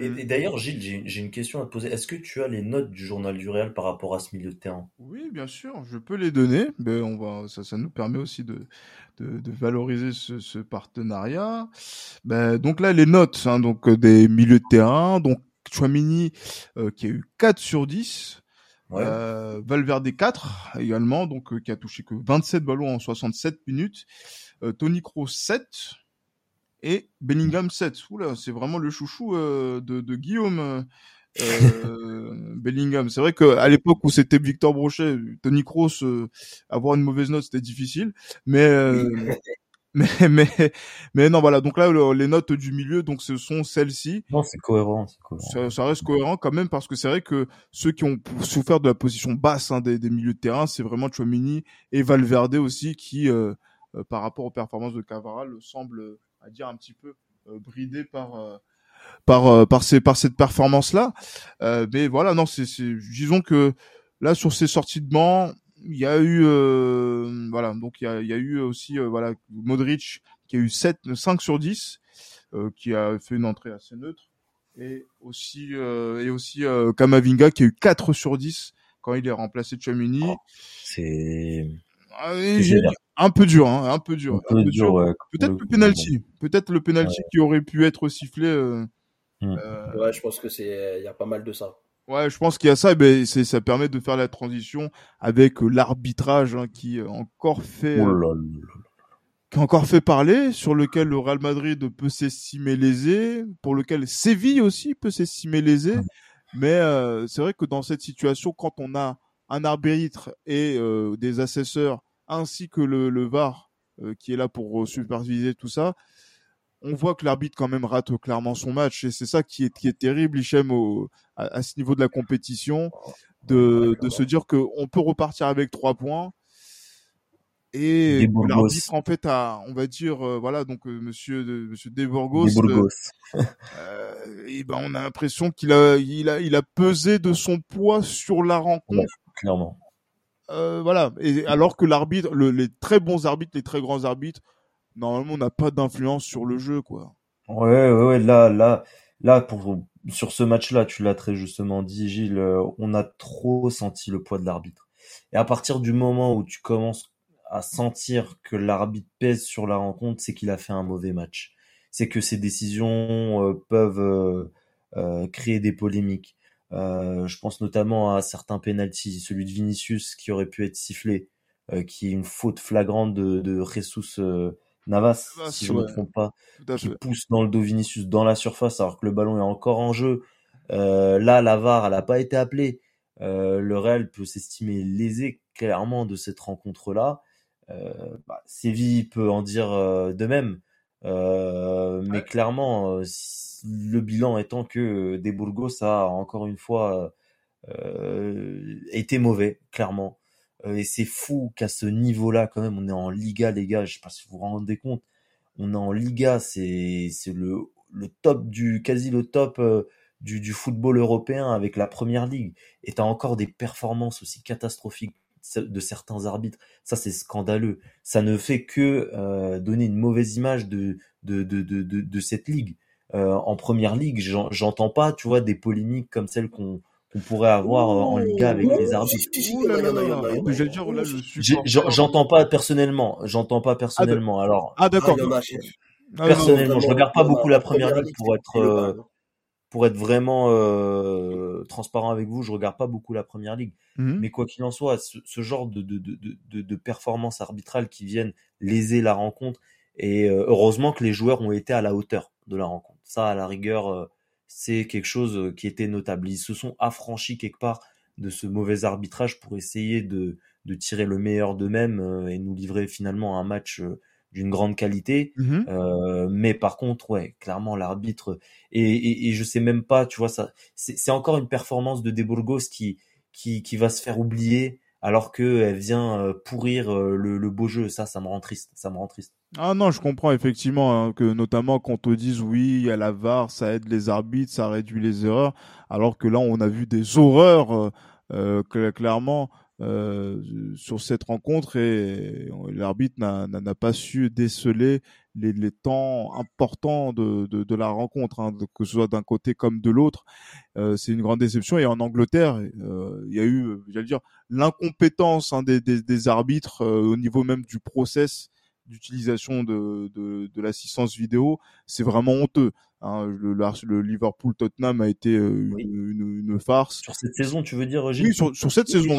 Et, et d'ailleurs, Gilles, j'ai une question à te poser. Est-ce que tu as les notes du journal du Real par rapport à ce milieu de terrain? Oui, bien sûr, je peux les donner. Mais on va, ça, ça nous permet aussi de, de, de valoriser ce, ce partenariat. Ben, donc là, les notes, hein, donc euh, des milieux de terrain. Donc Chouamini euh, qui a eu 4 sur 10. Ouais. Euh, Valverde 4 également, donc euh, qui a touché que 27 ballons en 67 minutes. Euh, Tony Kroos 7 et Bellingham 7. Oula, c'est vraiment le chouchou euh, de, de Guillaume. euh, Bellingham. C'est vrai qu'à l'époque où c'était Victor Brochet, Tony Kroos, euh, avoir une mauvaise note c'était difficile, mais euh, mais mais mais non voilà. Donc là le- les notes du milieu donc ce sont celles-ci. Non, c'est cohérent. Ça, ça reste cohérent quand même parce que c'est vrai que ceux qui ont souffert de la position basse hein, des, des milieux de terrain, c'est vraiment Chouamini et Valverde aussi qui, euh, euh, par rapport aux performances de Cavaral, semblent, à dire un petit peu euh, bridés par euh, par euh, par ces par cette performance là. mais voilà, non, c'est disons que là sur ces sorties de banc, il y a eu euh, voilà donc il y a, il y a eu aussi euh, voilà Modric qui a eu 7 5 sur 10 euh, qui a fait une entrée assez neutre et aussi euh, et aussi euh, Kamavinga qui a eu 4 sur 10 quand il est remplacé de Chouamini. C'est Ah, un peu dur hein, un peu dur. un un peu peu dur. ouais, pour Peut-être le penalty, peut-être le penalty qui aurait pu être sifflé euh, Hmm. euh, Ouais, je pense que c'est, il y a pas mal de ça. Ouais, je pense qu'il y a ça, et ben c'est ça permet de faire la transition avec euh, l'arbitrage hein, qui encore fait Oh là là là. qui a encore fait parler, sur lequel le Real Madrid peut s'estimer lésé, pour lequel Séville aussi peut s'estimer lésé. Ouais. Mais euh, c'est vrai que dans cette situation, quand on a un arbitre et des assesseurs ainsi que le, le VAR qui est là pour superviser tout ça, on voit que l'arbitre quand même rate clairement son match et c'est ça qui est, qui est terrible, Hichem, au, à, ce niveau de la compétition, de, de se dire qu'on peut repartir avec trois points et l'arbitre en fait a, on va dire, euh, voilà, donc euh, Monsieur de, Monsieur Deburgos, euh, et ben on a l'impression qu'il a, il a, il a pesé de son poids sur la rencontre. clairement. Voilà. Et alors que l'arbitre, les très bons arbitres, les très grands arbitres, normalement, on n'a pas d'influence sur le jeu, quoi. Ouais, ouais. Là, là, là, pour sur ce match-là, tu l'as très justement dit, Gilles. Euh, on a trop senti le poids de l'arbitre. Et à partir du moment où tu commences à sentir que l'arbitre pèse sur la rencontre, c'est qu'il a fait un mauvais match. C'est que ses décisions euh, peuvent euh, créer des polémiques. Je pense notamment à certains penalties, celui de Vinicius qui aurait pu être sifflé, qui est une faute flagrante de, de Jesus Navas, si je ne me trompe pas, qui pousse dans le dos Vinicius dans la surface alors que le ballon est encore en jeu. Euh, là, la VAR, elle n'a pas été appelée. Euh, le Real peut s'estimer lésé clairement de cette rencontre-là. Euh, bah, Séville peut en dire euh, de même. Euh, mais clairement, le bilan étant que Des Burgos a encore une fois été mauvais, clairement. Euh, et c'est fou qu'à ce niveau-là, quand même, on est en Liga, les gars. Je sais pas si vous vous rendez compte. On est en Liga, c'est c'est le le top du quasi le top euh, du, du football européen avec la première ligue. Et t'as encore des performances aussi catastrophiques de certains arbitres. Ça, c'est scandaleux. Ça ne fait que euh, donner une mauvaise image de de de de, de, cette ligue. en première ligue, j'entends pas, tu vois, des polémiques comme celles qu'on pourrait avoir euh, en Liga avec les arbitres. J'entends pas personnellement, j'entends pas personnellement. Alors, ah d'accord. Ah, personnellement, je regarde pas beaucoup la première ligue pour être euh, pour être vraiment euh, transparent avec vous. Je regarde pas beaucoup la première ligue, mhm. mais quoi qu'il en soit, ce, genre de de, de, de, de performances arbitrales qui viennent léser la rencontre et heureusement que les joueurs ont été à la hauteur de la rencontre. Ça, à la rigueur c'est quelque chose euh, qui était notable. Ils se sont affranchis quelque part de ce mauvais arbitrage pour essayer de, de tirer le meilleur d'eux-mêmes euh, et nous livrer finalement un match euh, d'une grande qualité. Mmh euh, mais par contre, ouais, clairement l'arbitre et, et, et, je sais même pas, tu vois ça, c'est encore une performance de De Burgos qui qui, qui va se faire oublier alors qu'elle vient pourrir le, le beau jeu. Ça, ça me rend triste. Ça me rend triste. Ah non, je comprends effectivement hein, que notamment quand on te dise oui, a la VAR, ça aide les arbitres, ça réduit les erreurs, alors que là on a vu des horreurs euh, euh clairement euh, sur cette rencontre et l'arbitre n'a pas su déceler les, temps importants de, la rencontre, hein, que ce soit d'un côté comme de l'autre. Euh, c'est une grande déception. Et en Angleterre, euh, il y a eu, j'allais dire, l'incompétence hein, des, des, arbitres euh, au niveau même du process d'utilisation de, de, de l'assistance vidéo, c'est vraiment honteux. Hein, le, le, Liverpool Tottenham a été euh, une, une, farce. Sur cette saison, tu veux dire Gilles Oui, sur, sur cette saison.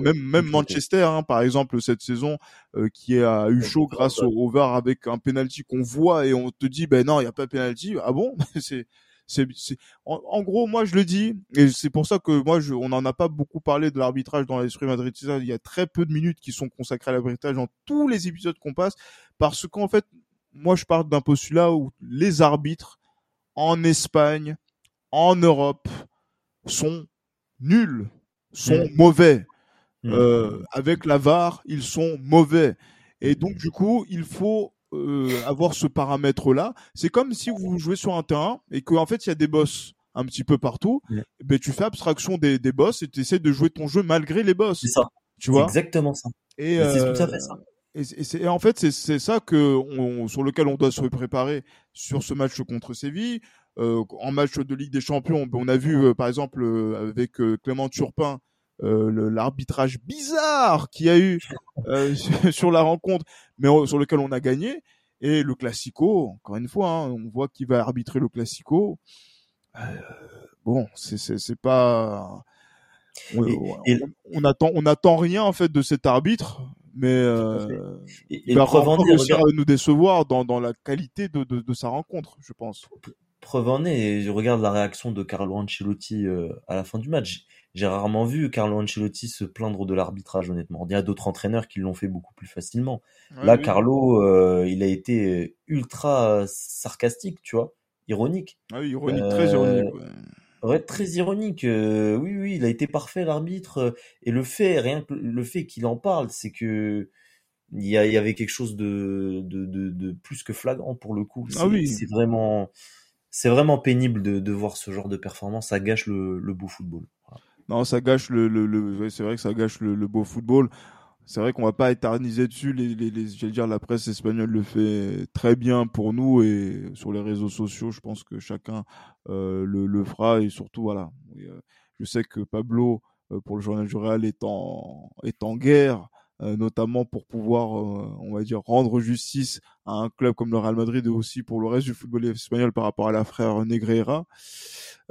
même même Manchester, hein, par exemple, cette saison euh, qui a eu chaud grâce au, au VAR avec un penalty qu'on voit et on te dit ben non, il y a pas de penalty. Ah bon? C'est c'est, en, gros, moi je le dis, et c'est pour ça que moi je, on n'en a pas beaucoup parlé de l'arbitrage dans l'esprit Madrid. Il y a très peu de minutes qui sont consacrées à l'arbitrage dans tous les épisodes qu'on passe, parce qu'en fait, moi je parle d'un postulat où les arbitres en Espagne, en Europe, sont nuls, sont mmh. mauvais. Mmh. Euh, avec la VAR, ils sont mauvais. Et donc, du coup, il faut euh, avoir ce paramètre-là. C'est comme si vous jouez sur un terrain et qu'en fait il y a des boss un petit peu partout. Ben tu fais abstraction des, des boss et tu essaies de jouer ton jeu malgré les boss. C'est ça. Tu vois? Exactement ça. Et c'est tout à fait ça. Et, en fait, c'est ça que on, sur lequel on doit se préparer sur ce match contre Séville. Euh, en match de Ligue des Champions, on a vu euh, par exemple euh, avec Clément Turpin euh, l'arbitrage bizarre qu'il y a eu euh, sur la rencontre, mais sur lequel on a gagné. Et le Classico, encore une fois, hein, on voit qui va arbitrer le Classico. Euh, bon, c'est pas. On, on, attend, on attend rien en fait de cet arbitre, mais euh, il va réussir à nous décevoir dans, dans la qualité de, de, de, sa rencontre, je pense. preuve en est, je regarde la réaction de Carlo Ancelotti à la fin du match. J'ai rarement vu Carlo Ancelotti se plaindre de l'arbitrage, honnêtement. Il y a d'autres entraîneurs qui l'ont fait beaucoup plus facilement. Là, Carlo, euh, il a été ultra sarcastique, tu vois, ironique. Ah oui, ironique, très ironique. Euh, ouais. très ironique. Euh, oui, oui, il a été parfait l'arbitre. Et le fait, rien que le fait qu'il en parle, c'est que il y, avait quelque chose de, de, de, plus que flagrant pour le coup. Ah oui. C'est vraiment, c'est vraiment pénible de, de voir ce genre de performance. Ça gâche le, le beau football. Non, ça gâche le, le, c'est vrai que ça gâche le, beau football. C'est vrai qu'on va pas éterniser dessus. Les, les, les dire, la presse espagnole le fait très bien pour nous et sur les réseaux sociaux, je pense que chacun euh, le, le, fera et surtout voilà. Euh, je sais que Pablo euh, pour le journal du Real est en est en guerre notamment pour pouvoir, euh, on va dire, rendre justice à un club comme le Real Madrid et aussi pour le reste du football espagnol par rapport à la frère Negreira.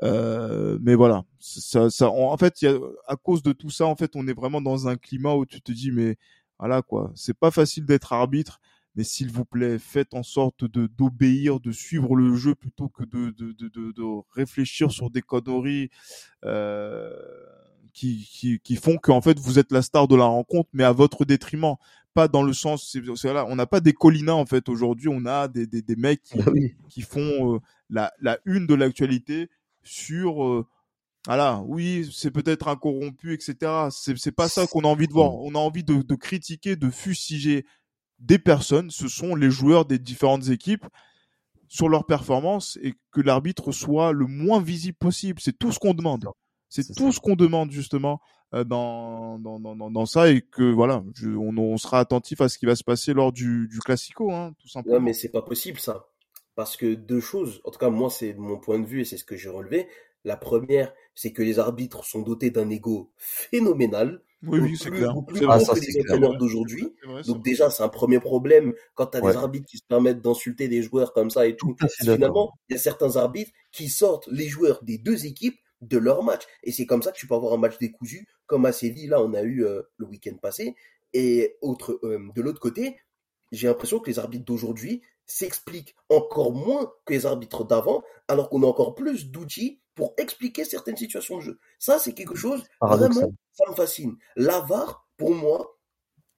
Euh, mais voilà, ça, ça, en fait, y a, à cause de tout ça, en fait, on est vraiment dans un climat où tu te dis, mais voilà quoi, c'est pas facile d'être arbitre, mais s'il vous plaît, faites en sorte de d'obéir, de suivre le jeu plutôt que de de, de, de, de réfléchir sur des conneries. Euh, qui, qui, qui font qu'en fait vous êtes la star de la rencontre, mais à votre détriment. Pas dans le sens, c'est là, on n'a pas des collinas en fait aujourd'hui, on a des, des, des mecs qui, ah qui font euh, la, la une de l'actualité sur euh, voilà, oui, c'est peut-être un corrompu, etc. C'est, c'est pas ça qu'on a envie de voir. On a envie de, de critiquer, de fustiger des personnes. Ce sont les joueurs des différentes équipes sur leur performance et que l'arbitre soit le moins visible possible. C'est tout ce qu'on demande. C'est tout ce qu'on demande justement euh, dans, dans, dans, dans, ça et que voilà, on, on, sera attentif à ce qui va se passer lors du, du classico, hein, tout simplement. Ouais, mais c'est pas possible ça. Parce que deux choses, en tout cas moi c'est mon point de vue et c'est ce que j'ai relevé. La première, c'est que les arbitres sont dotés d'un ego phénoménal. Oui, oui, c'est clair. Plus ah, ça, que les entraîneurs d'aujourd'hui. Donc déjà, c'est un premier problème quand tu as des arbitres qui se permettent d'insulter des joueurs comme ça et tout. Finalement, il y a certains arbitres qui sortent les joueurs des deux équipes de leur match. Et c'est comme ça que tu peux avoir un match décousu, comme à Séville, là, on a eu euh, le week-end passé. Et autre, euh, de l'autre côté, j'ai l'impression que les arbitres d'aujourd'hui s'expliquent encore moins que les arbitres d'avant, alors qu'on a encore plus d'outils pour expliquer certaines situations de jeu. Ça, c'est quelque chose, vraiment, ça me fascine. La VAR, pour moi,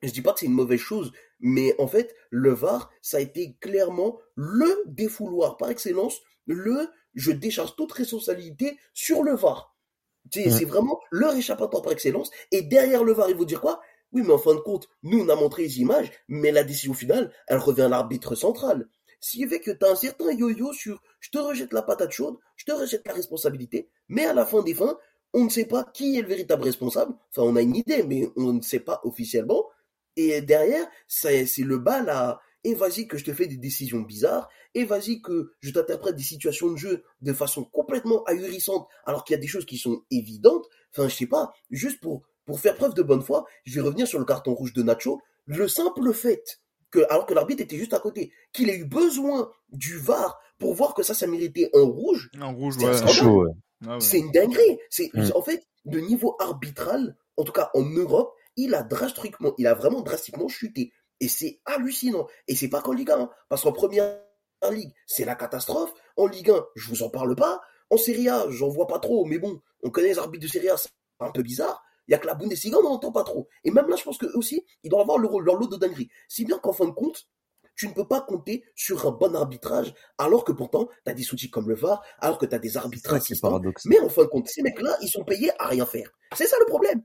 je dis pas que c'est une mauvaise chose, mais en fait, le VAR, ça a été clairement le défouloir par excellence, le je décharge toute responsabilité sur le VAR. C'est vraiment leur échappatoire par excellence. Et derrière le VAR, il vous dire quoi? Oui, mais en fin de compte, nous, on a montré les images, mais la décision finale, elle revient à l'arbitre central. S'il fait que tu as un certain yo-yo sur je te rejette la patate chaude, je te rejette la responsabilité, mais à la fin des fins, on ne sait pas qui est le véritable responsable. Enfin, on a une idée, mais on ne sait pas officiellement. Et derrière, c'est le bal à et vas-y que je te fais des décisions bizarres, et vas-y que je t'interprète des situations de jeu de façon complètement ahurissante, alors qu'il y a des choses qui sont évidentes. Enfin, je sais pas, juste pour, pour faire preuve de bonne foi, je vais revenir sur le carton rouge de Nacho. Le simple fait que, alors que l'arbitre était juste à côté, qu'il ait eu besoin du VAR pour voir que ça, ça méritait un rouge. Un rouge, ah ouais. C'est une dinguerie. C'est, mm. en fait, de niveau arbitral, en tout cas en Europe, il a drastiquement, il a vraiment drastiquement chuté. Et c'est hallucinant. Et c'est pas qu'en Ligue 1, parce qu'en première ligue, c'est la catastrophe. En Ligue 1, je vous en parle pas. En Serie A, j'en vois pas trop, mais bon, on connaît les arbitres de Serie A, c'est un peu bizarre. Il y a que la Bundesliga, on n'en entend pas trop. Et même là, je pense qu'eux aussi, ils doivent avoir leur, leur lot de dinguerie. Si bien qu'en fin de compte, tu ne peux pas compter sur un bon arbitrage, alors que pourtant, tu as des outils comme le VAR, alors que tu as des arbitrages assistants. Mais en fin de compte, ces mecs-là, ils sont payés à rien faire. C'est ça le problème.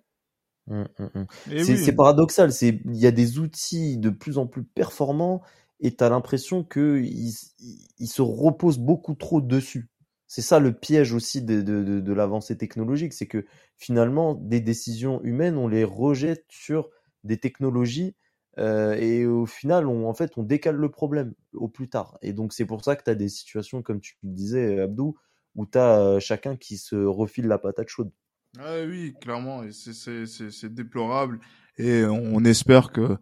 Mmh, mmh, mmh. C'est paradoxal. C'est il y a des outils de plus en plus performants et tu as l'impression que ils, se reposent beaucoup trop dessus. C'est ça le piège aussi de, de, de, l'avancée technologique, c'est que finalement des décisions humaines on les rejette sur des technologies euh, et au final on en fait on décale le problème au plus tard. Et donc c'est pour ça que tu as des situations comme tu le disais Abdou où tu as euh, chacun qui se refile la patate chaude. Ah oui, clairement, c'est déplorable. Et on espère que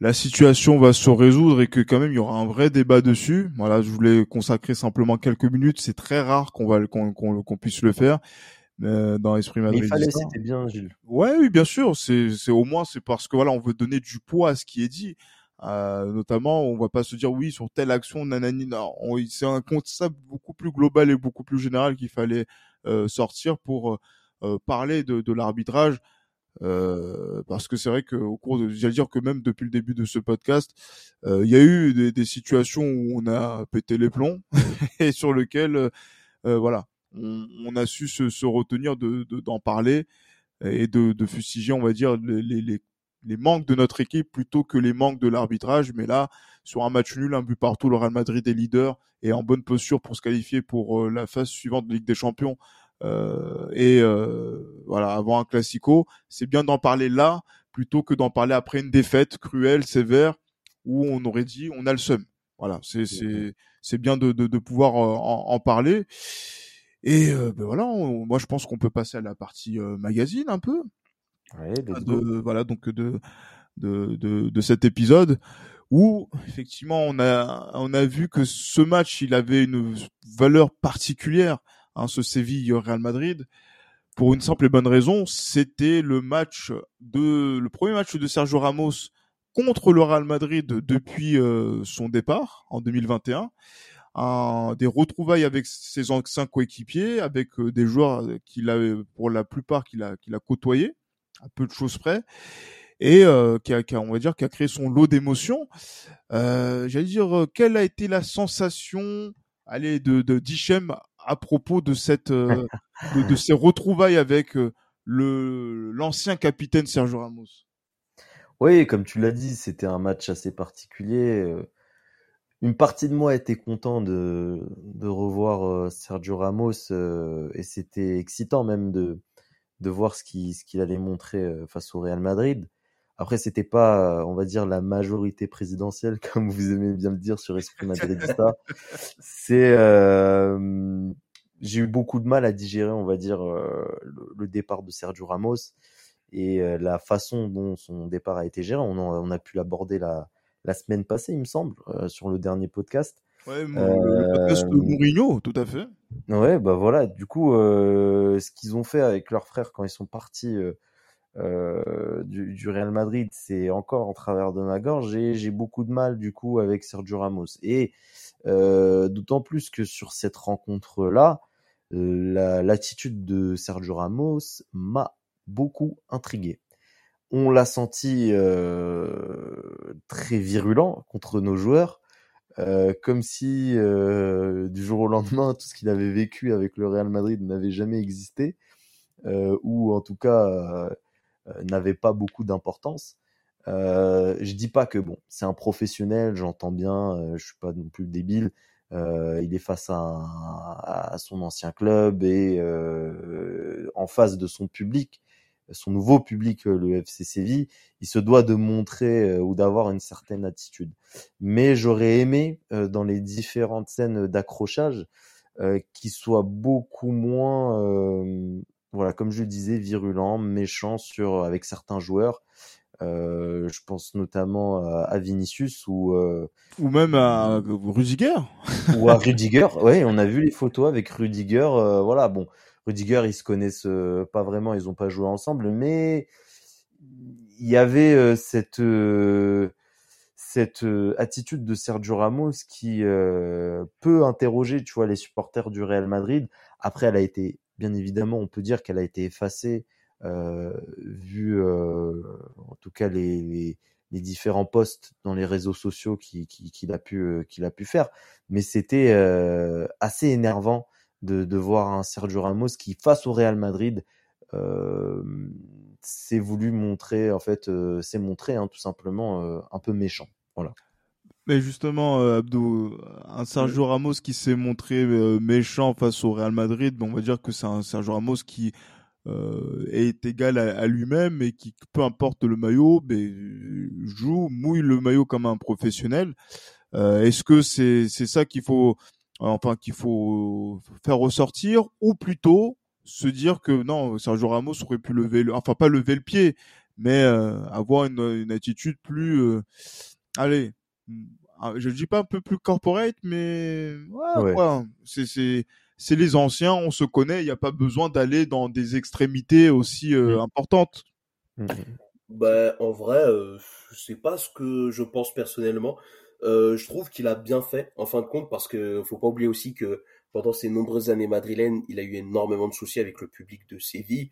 la situation va se résoudre et que quand même il y aura un vrai débat dessus. Voilà, je voulais consacrer simplement quelques minutes. C'est très rare qu'on va qu'on puisse le faire euh, dans l'esprit madridista. il fallait, c'était bien, Gilles. Ouais, oui, bien sûr. C'est au moins c'est parce que voilà, on veut donner du poids à ce qui est dit. Euh, notamment, on va pas se dire oui sur telle action, nanani. Non, c'est un concept beaucoup plus global et beaucoup plus général qu'il fallait euh, sortir pour euh, parler de, l'arbitrage. parce que c'est vrai qu'au cours de, j'allais dire que même depuis le début de ce podcast, il y a eu des, situations où on a pété les plombs et sur lequel, voilà, on, a su se, retenir de, d'en parler et de, fustiger, on va dire, les, les, les manques de notre équipe plutôt que les manques de l'arbitrage. Mais là, sur un match nul, un but partout, le Real Madrid est leader et en bonne posture pour se qualifier pour euh, la phase suivante de Ligue des Champions. Euh, et euh, voilà, avant un classico, c'est bien d'en parler là plutôt que d'en parler après une défaite cruelle, sévère, où on aurait dit on a le seum. Voilà, c'est c'est c'est bien de, de, de pouvoir en, en, parler. Et ben voilà, moi je pense qu'on peut passer à la partie magazine un peu. Ouais, de, voilà donc de, de, de, de cet épisode où effectivement on a on a vu que ce match il avait une valeur particulière hein, ce Séville Real Madrid pour une simple et bonne raison c'était le match de le premier match de Sergio Ramos contre le Real Madrid depuis euh, son départ en 2021 un, des retrouvailles avec ses anciens coéquipiers avec euh, des joueurs qu'il avait pour la plupart qu'il a qu'il a côtoyé à peu de choses près et euh, qui, a, a, on va dire, qui a créé son lot d'émotions. Euh, J'allais dire, euh, quelle a été la sensation, allez, de, de d'Hichem à propos de cette, euh, ces retrouvailles avec euh, l'ancien capitaine Sergio Ramos? Oui, comme tu l'as dit, c'était un match assez particulier. Une partie de moi était content de, revoir Sergio Ramos et c'était excitant même de, voir ce qu'il allait montrer euh, face au Real Madrid. Après, c'était pas, euh, on va dire, la majorité présidentielle, comme vous aimez bien le dire sur Esprit Madridista. C'est, euh, j'ai eu beaucoup de mal à digérer, on va dire, euh, le, départ de Sergio Ramos et la façon dont son départ a été géré. On, on a pu l'aborder la, la semaine passée, il me semble, sur le dernier podcast. Ouais, le podcast de Mourinho, tout à fait. Ouais, bah voilà. Du coup, euh, ce qu'ils ont fait avec leurs frères quand ils sont partis euh, euh, du, du, Real Madrid, c'est encore en travers de ma gorge. Et j'ai beaucoup de mal du coup avec Sergio Ramos. Et d'autant plus que sur cette rencontre-là, l'attitude de Sergio Ramos m'a beaucoup intrigué. On l'a senti très virulent contre nos joueurs. Euh, comme si euh, du jour au lendemain, tout ce qu'il avait vécu avec le Real Madrid n'avait jamais existé, euh, ou en tout cas euh, n'avait pas beaucoup d'importance. je dis pas que bon, c'est un professionnel, j'entends bien, je suis pas non plus débile. il est face à, à, son ancien club et en face de son public son nouveau public, euh, le FC Séville, il se doit de montrer euh, ou d'avoir une certaine attitude. Mais j'aurais aimé, euh, dans les différentes scènes d'accrochage, qu'il soit beaucoup moins, voilà, comme je le disais, virulent, méchant sur avec certains joueurs. Euh, je pense notamment à Vinicius ou ou même à Rudiger ou à Rudiger. Ouais, on a vu les photos avec Rudiger. voilà, bon, Rudiger, ils se connaissent euh, pas vraiment, ils ont pas joué ensemble, mais il y avait euh, cette euh, cette attitude de Sergio Ramos qui peut interroger, tu vois, les supporters du Real Madrid. Après, elle a été, bien évidemment, on peut dire qu'elle a été effacée vu, en tout cas, les, différents posts dans les réseaux sociaux qu'il qui, qui a pu a pu faire. Mais c'était assez énervant de, voir un Sergio Ramos qui, face au Real Madrid, s'est voulu montrer, en fait, s'est montré hein, tout simplement un peu méchant. Voilà. Mais justement, euh, Abdou, un Sergio Ramos qui s'est montré euh, méchant face au Real Madrid, on va dire que c'est un Sergio Ramos qui euh, est égal à, à lui-même et qui, peu importe le maillot, mais, joue, mouille le maillot comme un professionnel. Est-ce que c'est c'est ça qu'il faut enfin qu'il faut faire ressortir, ou plutôt se dire que non, Sergio Ramos aurait pu lever, le, enfin pas lever le pied, mais euh, avoir une, une, attitude plus, euh, allez, je dis pas un peu plus corporate, mais ouais, ouais. ouais. c'est c'est c'est les anciens, on se connaît, il n'y a pas besoin d'aller dans des extrémités aussi euh, mmh. importantes. Mmh. Bah, en vrai, euh, c'est pas ce que je pense personnellement. Euh, je trouve qu'il a bien fait, en fin de compte, parce que faut pas oublier aussi que pendant ces nombreuses années madrilènes, il a eu énormément de soucis avec le public de Séville.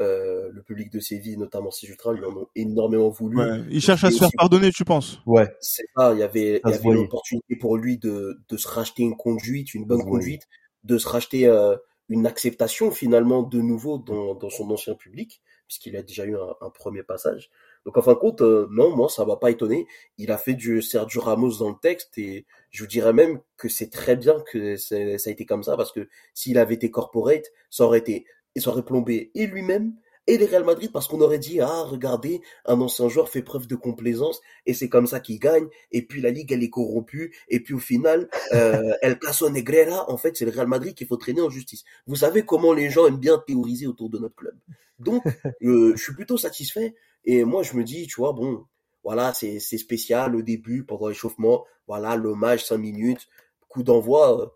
Euh, le public de Séville, notamment ses ultras, lui en ont énormément voulu. Ouais, il cherche à se faire pardonner, tu penses? Ouais. C'est ça, il y avait, Ça il y se avait voyait. une opportunité pour lui de, de se racheter une conduite, une bonne conduite, de se racheter euh, une acceptation finalement de nouveau dans, dans son ancien public, puisqu'il a déjà eu un, un premier passage. Donc en fin de compte, euh, non, moi ça m'a pas étonné. Il a fait du Sergio Ramos dans le texte et je vous dirais même que c'est très bien que ça a été comme ça parce que s'il avait été corporate, ça aurait été, ça aurait plombé et lui-même et les Real Madrid parce qu'on aurait dit ah regardez un ancien joueur fait preuve de complaisance et c'est comme ça qu'il gagne et puis la ligue elle est corrompue et puis au final euh, El Caso Negrera en fait c'est le Real Madrid qu'il faut traîner en justice. Vous savez comment les gens aiment bien théoriser autour de notre club. Donc euh, je suis plutôt satisfait et moi je me dis tu vois bon voilà c'est c'est spécial au début pendant l'échauffement voilà l'hommage 5 minutes coup d'envoi euh,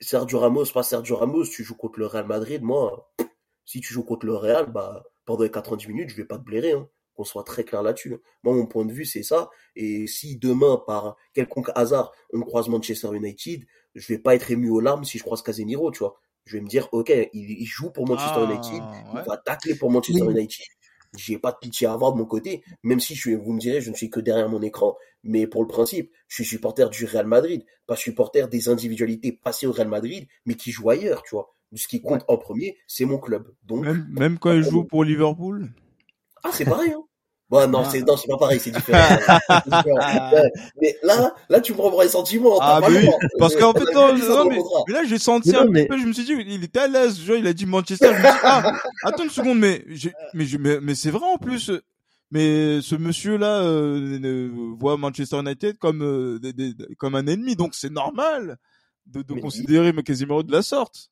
Sergio Ramos pas Sergio Ramos tu joues contre le Real Madrid moi si tu joues contre le Real, bah, pendant les 90 minutes, je vais pas te blairer, hein. Qu'on soit très clair là-dessus. hein. Moi, mon point de vue, c'est ça. Et si demain, par quelconque hasard, on croise Manchester United, je vais pas être ému aux larmes si je croise Casemiro, tu vois. Je vais me dire, ok, il, il joue pour Manchester Ah, United, ouais. il va tacler pour Manchester Oui. United. J'ai pas de pitié à avoir de mon côté, même si je suis, vous me direz, je ne suis que derrière mon écran. Mais pour le principe, je suis supporter du Real Madrid, pas supporter des individualités passées au Real Madrid, mais qui jouent ailleurs, tu vois. Ce qui compte en premier, c'est mon club. Donc, Même, même quand il joue pour Liverpool? Ah, c'est pareil, hein. Bon, non, Ah. c'est, non, c'est pas pareil, c'est différent. Mais là, là, tu me prends pour les sentiments. Ah, mais oui, parce qu'en fait, non, non, mais, là, j'ai senti Mais un non, mais- petit peu, je me suis dit, il était à l'aise, genre, il a dit Manchester, je me suis dit, ah, attends une seconde, mais, mais, mais, mais c'est vrai en plus, mais ce monsieur-là euh, euh, voit Manchester United comme, euh, des- des- comme un ennemi, donc c'est normal de, de Mais considérer Casemiro de la sorte.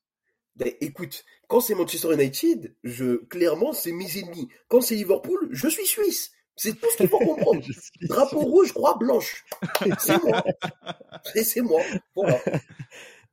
Ben, écoute, quand c'est Manchester United, je, clairement, c'est mes ennemis. Quand c'est Liverpool, je suis suisse. C'est tout ce qu'il faut comprendre. Drapeau rouge, croix blanche. C'est moi. Et c'est moi. Voilà.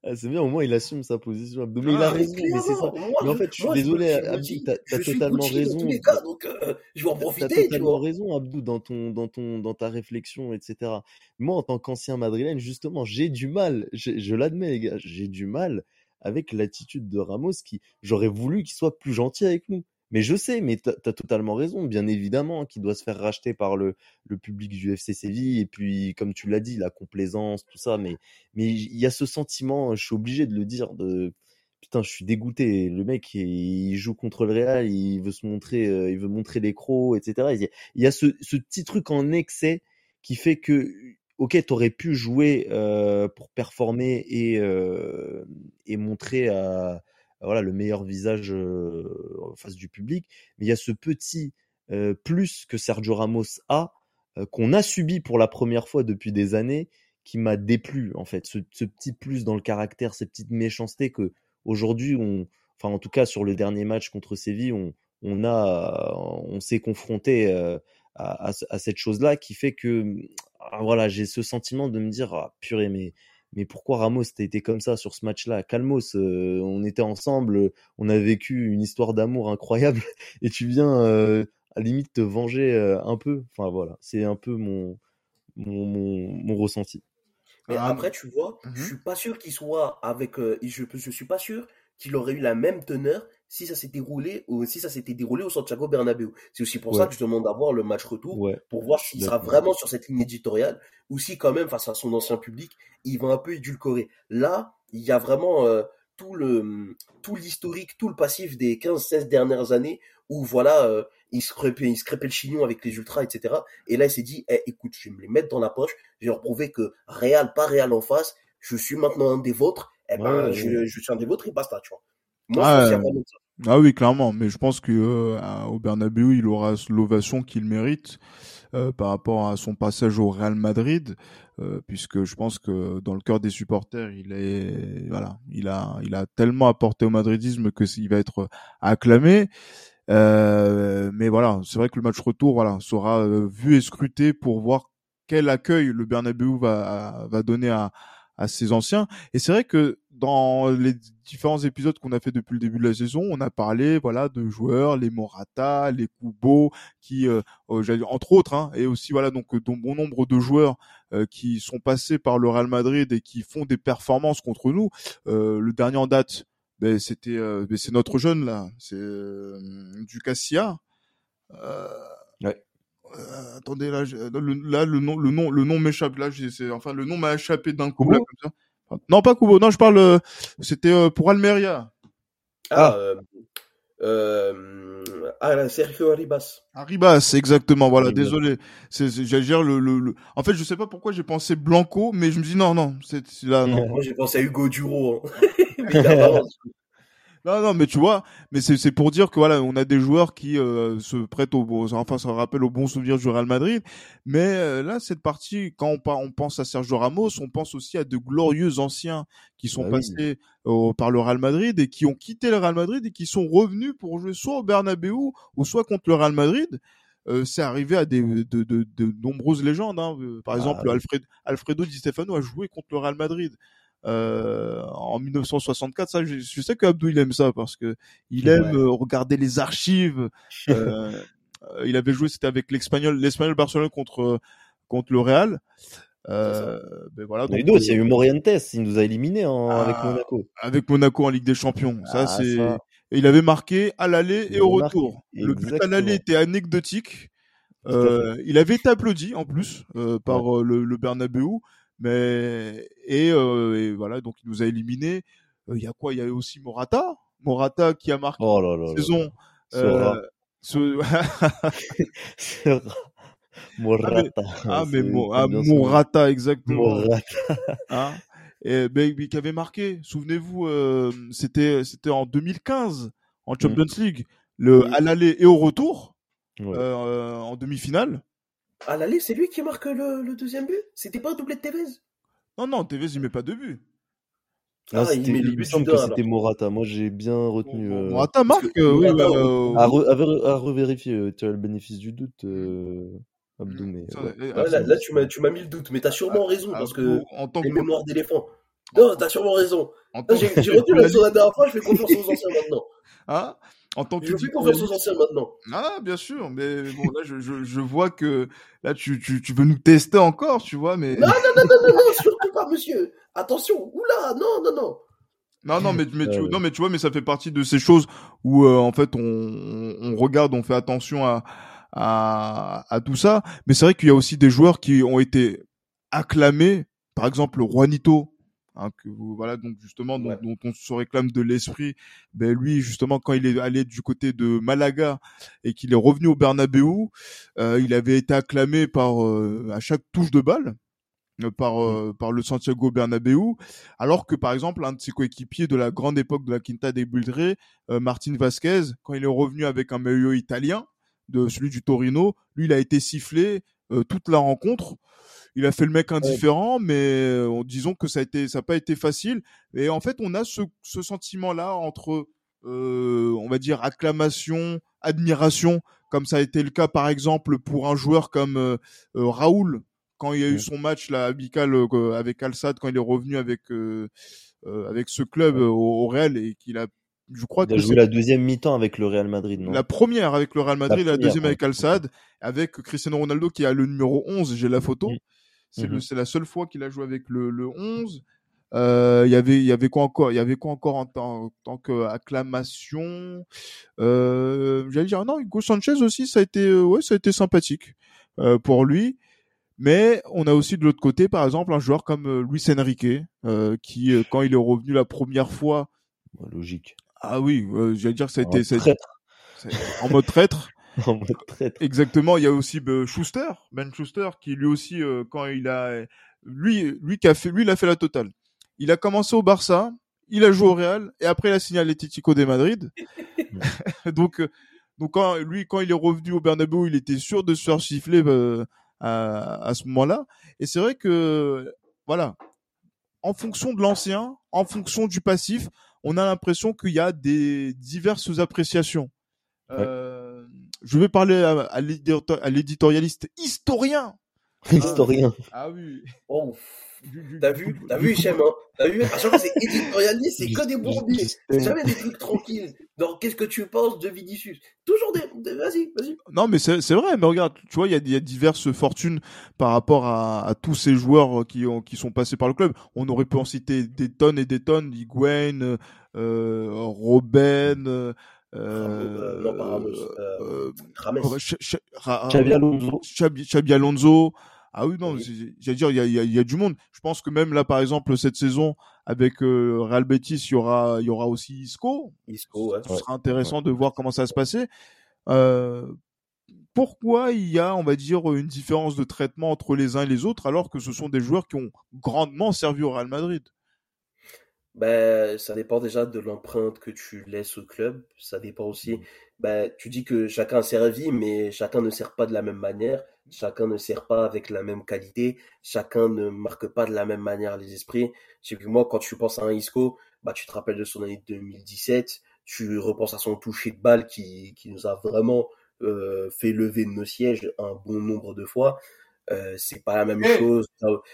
Ah, c'est bien, au moins il assume sa position. Abdou. Mais il Ah, a raison, mais c'est ça. Moi, Mais en fait, je suis moi, désolé, Abdou, t'as- t'as suis totalement Gucci dans raison. tous les cas, donc euh, je vais en T'as profiter, tu totalement vois. raison, Abdou, dans ton, dans ton, dans ta réflexion, etc. Moi, en tant qu'ancien madrilène, justement, j'ai du mal, je, je l'admets, les gars, j'ai du mal avec l'attitude de Ramos qui, j'aurais voulu qu'il soit plus gentil avec nous. Mais je sais, mais t'as as totalement raison, bien évidemment, hein, qu'il doit se faire racheter par le, le public du FC Séville, et puis, comme tu l'as dit, la complaisance, tout ça, mais, mais il y a ce sentiment, je suis obligé de le dire, de, putain, je suis dégoûté. Le mec, il joue contre le Real, il veut se montrer, euh, il veut montrer les crocs, etc. Il y a, il y a ce, ce petit truc en excès qui fait que, ok, t'aurais pu jouer pour performer et montrer le meilleur visage en face du public, mais il y a ce petit plus que Sergio Ramos a qu'on a subi pour la première fois depuis des années qui m'a déplu en fait. Ce, petit plus dans le caractère cette petite méchanceté que aujourd'hui enfin en tout cas sur le dernier match contre Séville on s'est confronté à, cette chose là qui fait que voilà j'ai ce sentiment de me dire ah, purée mais mais pourquoi Ramos t'as été comme ça sur ce match-là? Calmos, euh, on était ensemble, on a vécu une histoire d'amour incroyable et tu viens euh, à la limite te venger euh, un peu. Enfin voilà, c'est un peu mon mon, mon, mon ressenti. Mais Ah, après, tu vois, je suis pas sûr qu'il soit avec. euh, je, je suis pas sûr qu'il aurait eu la même teneur si ça s'était déroulé ou si ça s'était déroulé au Santiago Bernabéu. C'est aussi pour ça Ouais. que je demande d'avoir le match retour Ouais. pour voir s'il sera vraiment sur cette ligne éditoriale ou si quand même face à son ancien public, il va un peu édulcorer. Là, il y a vraiment euh, tout le tout l'historique, tout le passif des 15-16 dernières années où voilà, euh, il se crêpait, il se crêpait le chignon avec les ultras, etc. Et là, il s'est dit, eh, écoute, je vais me les mettre dans la poche, je vais leur prouver que Real, pas Real en face, je suis maintenant un des vôtres, eh ben, Ouais, je, je suis un des vôtres et basta, tu vois. Moi, Ouais. je pense qu'il y a vraiment de ça. Ah oui, clairement. Mais je pense que euh, au Bernabeu, il aura l'ovation qu'il mérite euh, par rapport à son passage au Real Madrid, euh, puisque je pense que dans le cœur des supporters, il est voilà, il a il a tellement apporté au madridisme que il va être acclamé. Euh, mais voilà, c'est vrai que le match retour, voilà, sera euh, vu et scruté pour voir quel accueil le Bernabeu va va donner à à ses anciens. Et c'est vrai que dans les différents épisodes qu'on a fait depuis le début de la saison, on a parlé voilà de joueurs, les Morata, les Kubo, qui euh, euh entre autres, hein, et aussi voilà donc euh, dont bon nombre de joueurs euh, qui sont passés par le Real Madrid et qui font des performances contre nous. le dernier en date, ben, c'était ben, c'est notre jeune là, c'est du Cassia. ouais. Attendez là, le, là le nom le nom le nom m'échappe là, c'est enfin le nom m'a échappé d'un coup là, comme ça. Non, pas Kubo. Non, je parle. Euh, c'était euh, pour Almeria. Ah. ah. Euh, euh, ah, Sergio Arribas. Arribas, exactement. Voilà, désolé. C'est, j'allais le, le, le, En fait, je sais pas pourquoi j'ai pensé Blanco, mais je me dis non, non, c'est là. Non. Moi, j'ai pensé à Hugo Duro. Hein. Non, non, mais tu vois, mais c'est pour dire que voilà, on a des joueurs qui euh, se prêtent au, enfin, ça rappelle au bon souvenir du Real Madrid. Mais euh, là, cette partie, quand on, on, pense à Sergio Ramos, on pense aussi à de glorieux anciens qui sont bah passés par le Real Madrid et qui ont quitté le Real Madrid et qui sont revenus pour jouer soit au Bernabeu ou soit contre le Real Madrid. Euh, c'est arrivé à des, de, de, de, nombreuses légendes. Hein. Par ah exemple, Alfred, Alfredo Di Stefano a joué contre le Real Madrid euh, en 1964. Ça, je, je sais qu'Abdou il aime ça parce que il aime euh, regarder les archives. Euh, euh, il avait joué, c'était avec l'Espagnol, l'Espagnol Barcelone contre contre le Real. Euh, ben voilà. Donc, il y a eu Morientes, il nous a éliminés avec ah, Monaco. Avec Monaco en Ligue des Champions. Ça, ah, c'est. il avait marqué à l'aller et au retour. Le but à l'aller était anecdotique. Euh, il avait été applaudi en plus euh, par le, le Bernabeu. Mais et, euh, et voilà, donc il nous a éliminés. Il y a quoi? Il y a aussi Morata, Morata qui a marqué oh là là saison. Euh, ce... Morata. Ah mais, ah, ah Morata exactement. Morata. hein? Et ben, qui avait marqué. Souvenez-vous, euh, c'était c'était en 2015 en mm. Champions League, le à l'aller et au retour ouais. euh, en demi-finale. À l'aller, c'est lui qui marque le, le deuxième but? C'était pas un doublé de Tevez? Non, non, Tevez, il met pas de but. Ah, ah il, il me semble que c'était Morata. Moi, j'ai bien retenu. Euh... Morata marque, euh, oui. Bah, euh... À, re, à, à revérifier, tu as le bénéfice du doute, euh, Abdou. Mais, ouais. ah, là, là, tu m'as mis le doute, mais t'as sûrement raison, parce que en tant les que... mémoires d'éléphant. Non, t'as sûrement raison. J'ai retenu la, la dernière fois, je fais confiance aux anciens maintenant. Ah en tant que je fais confiance aux anciens maintenant. Ah bien sûr, mais bon là je, je, je vois que là tu, tu, tu veux nous tester encore, tu vois, mais non non non non non, non surtout pas monsieur. Attention, oula, non non non. Non non mais mais tu, non mais tu vois mais ça fait partie de ces choses où euh, en fait on, on regarde, on fait attention à à, à tout ça, mais c'est vrai qu'il y a aussi des joueurs qui ont été acclamés, par exemple Juanito Hein, que voilà donc justement dont, on se réclame de l'esprit ben lui justement quand il est allé du côté de Malaga et qu'il est revenu au Bernabeu euh, il avait été acclamé par euh, à chaque touche de balle euh, par mmh. par le Santiago Bernabeu alors que par exemple un de ses coéquipiers de la grande époque de la Quinta des Buldre Martin Vasquez quand il est revenu avec un maillot italien de celui du Torino lui il a été sifflé toute la rencontre. Il a fait le mec indifférent, mais euh, disons que ça a été, ça n'a pas été facile. Et en fait, on a ce, ce sentiment-là entre, euh, on va dire, acclamation, admiration, comme ça a été le cas par exemple pour un joueur comme euh, euh Raoul. Quand il y a eu son match là amical euh, avec Al Sadd quand il est revenu avec avec ce club au, au Real et qu'il a je crois il a joué la deuxième mi-temps avec le Real Madrid, non? La première avec le Real Madrid, la, la deuxième avec Al Sadd, avec Cristiano Ronaldo qui a le numéro 11, j'ai la photo. Mm. Mmh c'est la seule fois qu'il a joué avec le, le 11. Euh, il y avait, il y avait quoi encore? Il y avait quoi encore en tant, tant qu'acclamation? Euh, J'allais dire non, Hugo Sanchez aussi, ça a été, euh, ouais, ça a été sympathique euh, pour lui. Mais on a aussi de l'autre côté, par exemple, un joueur comme euh, Luis Enrique, euh, qui, quand il est revenu la première fois, logique. Ah oui, j'allais dire ça a été, ça a été en mode traître. Exactement. Il y a aussi ben, Schuster, Ben Schuster, qui lui aussi, euh, quand il a, lui, lui qui a fait, lui, il a fait la totale. Il a commencé au Barça, il a joué au Real, et après il a signé à l'Atlético de Madrid. donc, euh, donc quand lui, quand il est revenu au Bernabeu, il était sûr de se faire siffler euh, à, à ce moment-là. Et c'est vrai que, voilà, en fonction de l'ancien, en fonction du passif, on a l'impression qu'il y a des diverses appréciations. Euh, je vais parler à, à l'éditorialiste historien historien. Ah oui. Oh, T'as vu, t'as vu, Hichem, hein T'as vu À chaque fois, c'est éditorialisé, c'est que des bourbiers. C'est jamais des trucs tranquilles. Donc, qu'est-ce que tu penses de Vinicius? Toujours des. des- Vas-y, vas-y. Non, mais c'est c'est vrai. Mais regarde, tu vois, il y a, il y a diverses fortunes par rapport à, à tous ces joueurs qui ont qui sont passés par le club. On aurait pu en citer des tonnes et des tonnes. Higuain, euh, Robben. Euh, euh, non, pas Ramos, euh, euh, Rames. Ch- Ch- Ra- Xabi Alonso. Xabi Alonso. Ah oui, non, Oui. j'allais dire, il y a, il y, a, il y a du monde. Je pense que même là, par exemple, cette saison, avec euh, Real Betis, il y aura, il y aura aussi Isco. Isco, ouais. Ce sera intéressant de voir comment ça va se passer. Euh, pourquoi il y a, on va dire, une différence de traitement entre les uns et les autres, alors que ce sont des joueurs qui ont grandement servi au Real Madrid? Ben, ça dépend déjà de l'empreinte que tu laisses au club. Ça dépend aussi. Ben, tu dis que chacun a servi, mais chacun ne sert pas de la même manière. Chacun ne sert pas avec la même qualité. Chacun ne marque pas de la même manière les esprits. Typiquement, quand tu penses à un Isco, bah, tu te rappelles de son année 2017. Tu repenses à son toucher de balle qui, qui nous a vraiment euh, fait lever nos sièges un bon nombre de fois. Euh, c'est pas la même chose.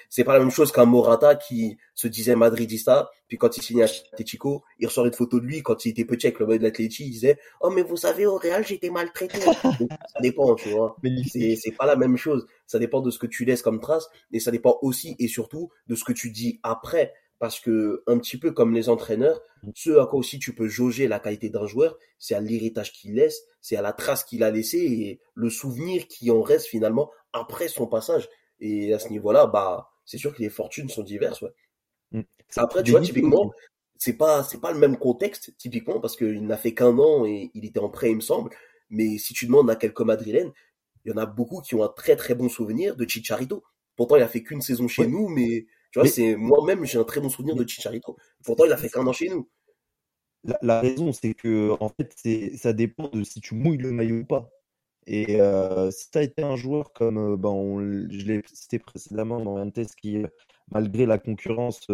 C'est pas la même chose qu'un Morata qui se disait madridista, puis quand il signait à Atletico, il ressort une photo de lui quand il était petit avec le maillot de l'Atleti, il disait "Oh mais vous savez au Real, j'étais maltraité." Donc, ça dépend, tu vois. C'est c'est pas la même chose. Ça dépend de ce que tu laisses comme trace et ça dépend aussi et surtout de ce que tu dis après parce que un petit peu comme les entraîneurs, ce à quoi aussi tu peux jauger la qualité d'un joueur, c'est à l'héritage qu'il laisse, c'est à la trace qu'il a laissée et le souvenir qui en reste finalement après son passage. Et à ce niveau-là, bah, c'est sûr que les fortunes sont diverses, ouais. Mm. Après, tu vois, typiquement, c'est pas, c'est pas le même contexte, typiquement, parce qu'il n'a fait qu'un an et il était en prêt, il me semble. Mais si tu demandes à quelques Madrilènes, il y en a beaucoup qui ont un très très bon souvenir de Chicharito. Pourtant, il a fait qu'une saison chez Ouais. nous, mais tu vois, Mais- c'est moi-même, j'ai un très bon souvenir de Chicharito. Pourtant, il a fait qu'un an chez nous. La, la raison, c'est que en fait, ça dépend de si tu mouilles le maillot ou pas. Et euh, si tu as été un joueur comme, euh, ben, je l'ai cité précédemment dans test qui, euh, malgré la concurrence,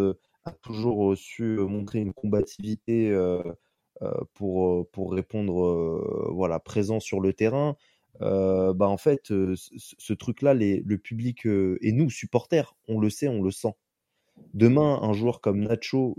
a toujours su montrer une combativité pour, pour répondre voilà, présent sur le terrain, bah, en fait, ce, truc-là, le public et nous, supporters, on le sait, on le sent. Demain, un joueur comme Nacho,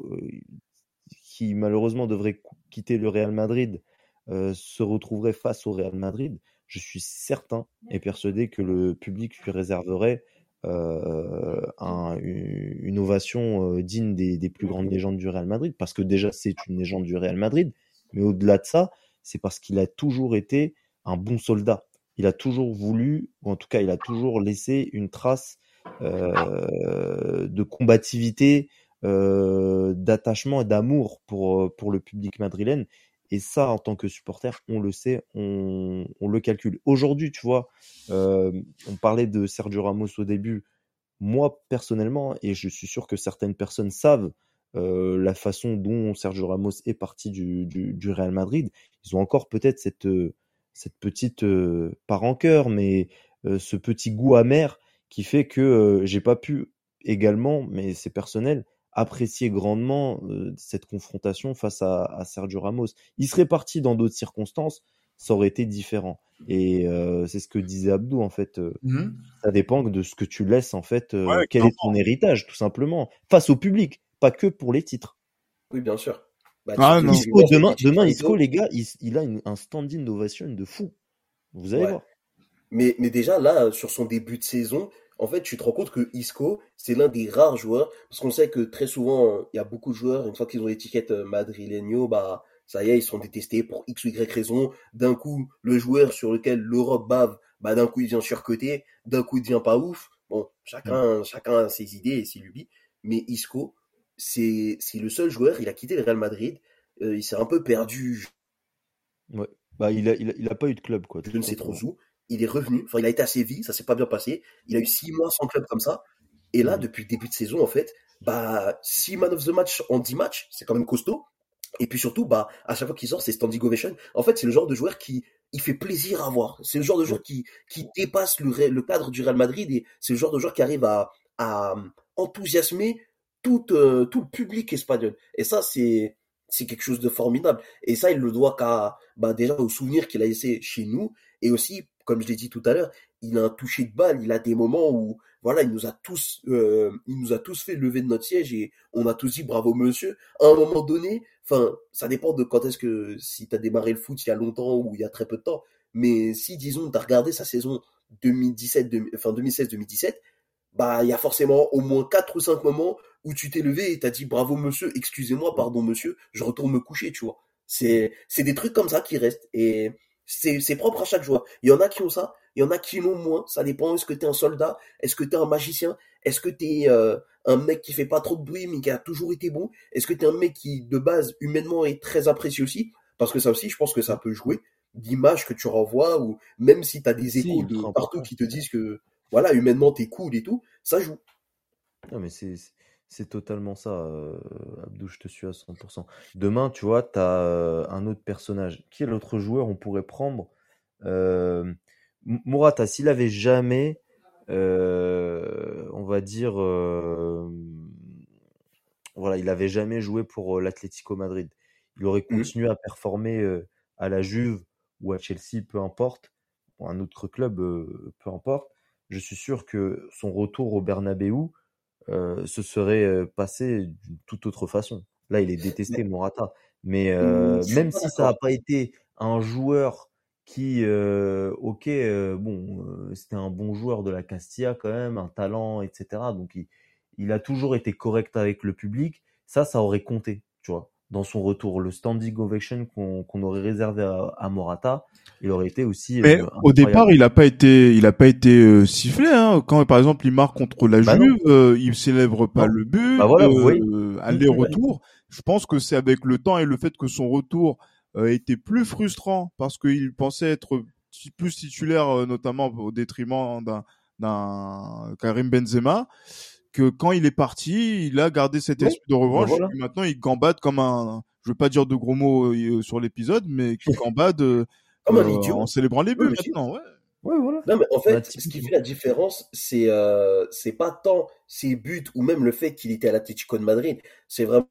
qui malheureusement devrait qu- quitter le Real Madrid, se retrouverait face au Real Madrid, je suis certain et persuadé que le public lui réserverait euh, un- une ovation digne des, des plus grandes légendes du Real Madrid, parce que déjà c'est une légende du Real Madrid, mais au-delà de ça, c'est parce qu'il a toujours été un bon soldat. Il a toujours voulu, ou en tout cas il a toujours laissé une trace euh, de combativité, euh, d'attachement et d'amour pour, pour le public madrilène. Et ça, en tant que supporter, on le sait, on, le calcule. Aujourd'hui, tu vois, euh, on parlait de Sergio Ramos au début. Moi, personnellement, et je suis sûr que certaines personnes savent euh, la façon dont Sergio Ramos est parti du, Real Madrid, ils ont encore peut-être cette, euh, petite, euh, pas rancœur, mais ce petit goût amer qui fait que j'ai pas pu également, mais c'est personnel, apprécier grandement euh, cette confrontation face à, à Sergio Ramos. Il serait parti dans d'autres circonstances, ça aurait été différent. Et euh, c'est ce que disait Abdou en fait. euh, ça dépend de ce que tu laisses en fait. euh, Ouais, quel est ton héritage, tout simplement, face au public, pas que pour les titres. Oui, bien sûr. Bah, Ah, non. Isco, demain, Isco, les gars, il, il a une- un stand-in d'ovation de fou. Vous allez Ouais. voir. Mais, mais déjà, là, sur son début de saison, en fait, tu te rends compte que Isco, c'est l'un des rares joueurs, parce qu'on sait que très souvent, il y a beaucoup de joueurs, une fois qu'ils ont l'étiquette euh, madrileño, bah, ça y est, ils sont détestés pour X ou Y raison. D'un coup, le joueur sur lequel l'Europe bave, bah, d'un coup, il vient surcoté, d'un coup, il devient pas ouf. Bon, chacun, chacun a ses idées et ses lubies. Mais Isco, c'est, c'est le seul joueur, il a quitté le Real Madrid, euh, il s'est un peu perdu, Ouais. Bah, il a, il a, il a pas eu de club, quoi. je ne sais trop où. Il est revenu. Enfin, il a été à Séville, ça s'est pas bien passé. Il a eu six mois sans club comme ça. Et là, Mhm. depuis le début de saison, en fait, bah, six man of the match en 10 matchs, c'est quand même costaud. Et puis surtout, bah, à chaque fois qu'il sort, c'est standing ovation. En fait, c'est le genre de joueur qui, il fait plaisir à voir. C'est le genre de joueur qui, qui dépasse le, cadre du Real Madrid et c'est le genre de joueur qui arrive à, à enthousiasmer tout, euh, tout le public espagnol. Et ça, c'est, c'est quelque chose de formidable. Et ça, il le doit qu'à, bah, déjà au souvenir qu'il a laissé chez nous et aussi comme je l'ai dit tout à l'heure, il a un toucher de balle, il a des moments où, voilà, il nous a tous, euh, il nous a tous fait lever de notre siège et on a tous dit bravo monsieur. À un moment donné, enfin, ça dépend de quand est-ce que, si t'as démarré le foot il y a longtemps ou il y a très peu de temps, mais si, disons, t'as regardé sa saison 2017, enfin 2016-2017, bah, il y a forcément au moins quatre ou cinq moments où tu t'es levé et t'as dit bravo monsieur, excusez-moi, pardon monsieur, je retourne me coucher, tu vois. C'est, c'est des trucs comme ça qui restent et c'est, propre à chaque joueur. Il y en a qui ont ça, il y en a qui l'ont moins. Ça dépend. Est-ce que t'es un soldat? Est-ce que t'es un magicien? Est-ce que t'es euh, un mec qui fait pas trop de bruit mais qui a toujours été bon? Est-ce que t'es un mec qui de base humainement est très apprécié aussi? Parce que ça aussi, je pense que ça peut jouer d'image que tu renvoies ou même si t'as des échos de partout qui te disent que voilà humainement t'es cool et tout, ça joue. Non mais c'est c'est totalement ça, euh, Abdou, je te suis à 100%. Demain, tu vois, tu as euh, un autre personnage. Qui est l'autre joueur on pourrait prendre euh, Murata, s'il avait jamais, on va dire, voilà, il avait jamais joué pour l'Atlético Madrid. Il aurait mmh. continué à performer à la Juve ou à Chelsea, peu importe, ou un autre club, peu importe. Je suis sûr que son retour au Bernabeu, euh, se serait euh, passé d'une toute autre façon. Là, il est détesté, Morata. Mais mmh, euh, même si ça n'a pas été un joueur qui, ok, bon, c'était un bon joueur de la Castilla quand même, un talent, etc. Donc, il, il a toujours été correct avec le public. Ça, ça aurait compté, tu vois dans son retour. Le standing ovation qu'on aurait réservé à, Morata, il aurait été aussi. Mais euh, au départ, il a pas été, il a pas été euh, sifflé. Hein. Quand par exemple il marque contre la bah Juve, euh, il célèbre pas le but. Bah voilà, aller-retour. Je pense que c'est avec le temps et le fait que son retour était plus frustrant parce qu'il pensait être plus titulaire, notamment au détriment d'un d'un Karim Benzema que quand il est parti, il a gardé cet esprit de revanche. Bah maintenant, il gambade comme un, je veux pas dire de gros mots euh, sur l'épisode, mais qui gambade euh, comme un euh, idiot. en célébrant les buts maintenant. Ouais. Ouais, voilà. Non, mais en fait, ce qui fait la différence, c'est euh, c'est pas tant ses buts ou même le fait qu'il était à l'Atlético de Madrid. C'est vraiment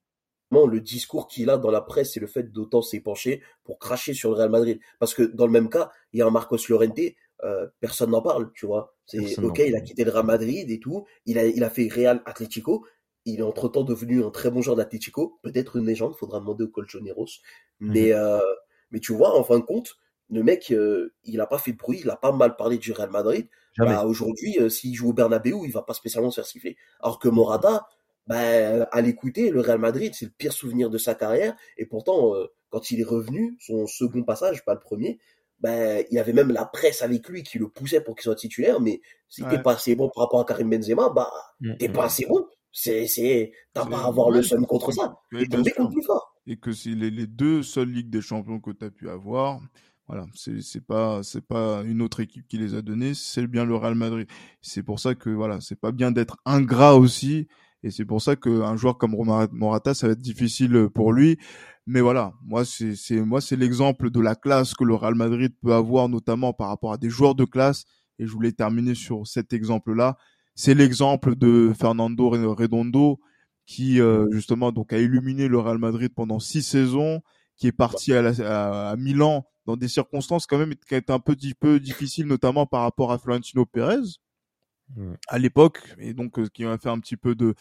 le discours qu'il a dans la presse et le fait d'autant s'épancher pour cracher sur le Real Madrid. Parce que dans le même cas, il y a un Marcos Llorente euh, personne n'en parle, tu vois. C'est ok, il a quitté le Real Madrid et tout, il a, il a fait Real Atlético, il est entre temps devenu un très bon joueur d'Atlético, peut-être une légende, faudra demander au Colchoneros. Mhm. Mais, euh, mais tu vois, en fin de compte, le mec, euh, il a pas fait de bruit, il a pas mal parlé du Real Madrid. Bah, aujourd'hui, s'il joue au Bernabeu, il va pas spécialement se faire siffler. Alors que Morata, bah, à l'écouter, le Real Madrid, c'est le pire souvenir de sa carrière. Et pourtant, quand il est revenu, son second passage, pas le premier, ben, il y avait même la presse avec lui qui le poussait pour qu'il soit titulaire, mais si t'es pas assez bon par rapport à Karim Benzema, bah, mmh, t'es pas mmh. assez bon. C'est, c'est, t'as pas à avoir le seum contre ça. Et plus fort. Et que c'est les, les, deux seules Ligues des Champions que t'as pu avoir. Voilà, c'est, c'est pas, c'est pas une autre équipe qui les a donnés, c'est bien le Real Madrid. C'est pour ça que, voilà, c'est pas bien d'être ingrat aussi. Et c'est pour ça qu'un joueur comme Morata, ça va être difficile pour lui. Mais voilà, moi c'est moi c'est l'exemple de la classe que le Real Madrid peut avoir, notamment par rapport à des joueurs de classe. Et je voulais terminer sur cet exemple-là. C'est l'exemple de Fernando Redondo qui euh, justement donc a illuminé le Real Madrid pendant six saisons, qui est parti à, à, Milan dans des circonstances quand même qui étaient un petit peu difficiles, notamment par rapport à Florentino Pérez à l'époque, et donc euh, qui a fait un petit peu de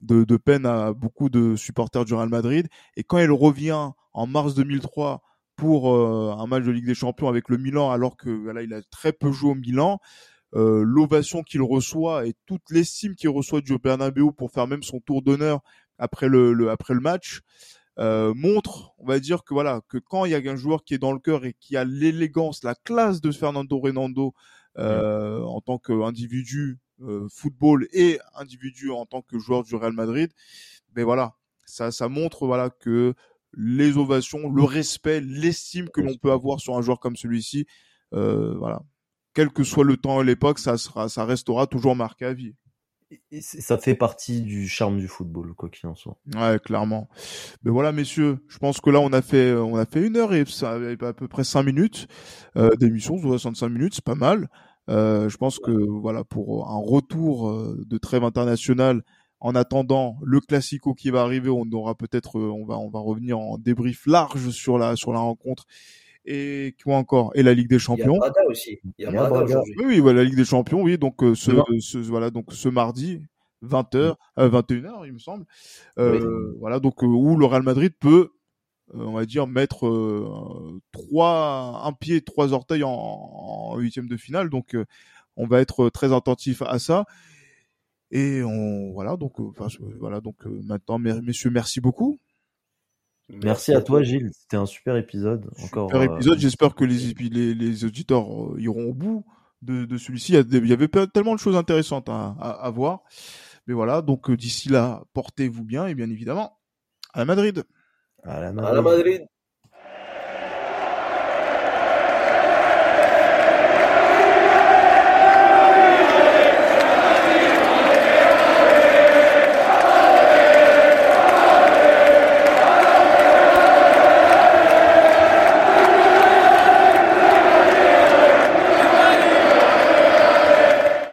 de, de, peine à beaucoup de supporters du Real Madrid. Et quand il revient en mars 2003 pour euh, un match de Ligue des Champions avec le Milan, alors que là il a très peu joué au Milan, euh, l'ovation qu'il reçoit et toute l'estime qu'il reçoit du Bernabeu pour faire même son tour d'honneur après le, après le match euh, montre, on va dire que voilà que quand il y a un joueur qui est dans le cœur et qui a l'élégance, la classe de Fernando Renando euh, en tant qu'individu football et individu en tant que joueur du Real Madrid, mais voilà, ça, ça montre voilà que les ovations, le respect, l'estime que l'on peut avoir sur un joueur comme celui-ci, euh, voilà, quel que soit le temps et l'époque, ça sera, ça restera toujours marqué à vie. Et ça fait partie du charme du football, quoi qu'il en soit. Ouais, clairement. Mais voilà, messieurs, je pense que là, on a fait, on a fait une heure et ça à peu près cinq minutes euh, d'émission, 65 minutes, c'est pas mal. Euh, je pense que voilà pour un retour euh, de trêve internationale. En attendant le classico qui va arriver, on aura peut-être, euh, on va, on va revenir en débrief large sur la sur la rencontre et quoi encore Et la Ligue des Il y a Champions. Braga aussi. Il y a Braga. Oui, oui, voilà, la Ligue des Champions, oui. Donc euh, ce, ce- voilà, donc ce mardi, 20h, euh, 21h, il me semble. Euh, Voilà, donc euh, où le Real Madrid peut, euh, on va dire, mettre euh, trois, un pied, trois orteils en, en huitième de finale. Donc euh, on va être très attentif à ça. Et on, voilà, donc, euh, enfin, voilà, donc euh, maintenant, mes- messieurs, merci beaucoup. Merci à toi, Gilles. C'était un super épisode. Encore. Super euh, épisode. J'espère que les, les, les auditeurs euh, iront au bout de, de celui-ci. Il y, avait tellement de choses intéressantes à, à, à voir. Mais voilà, donc euh, d'ici là, portez-vous bien et bien évidemment, à la Madrid. À la À la Madrid. Madrid.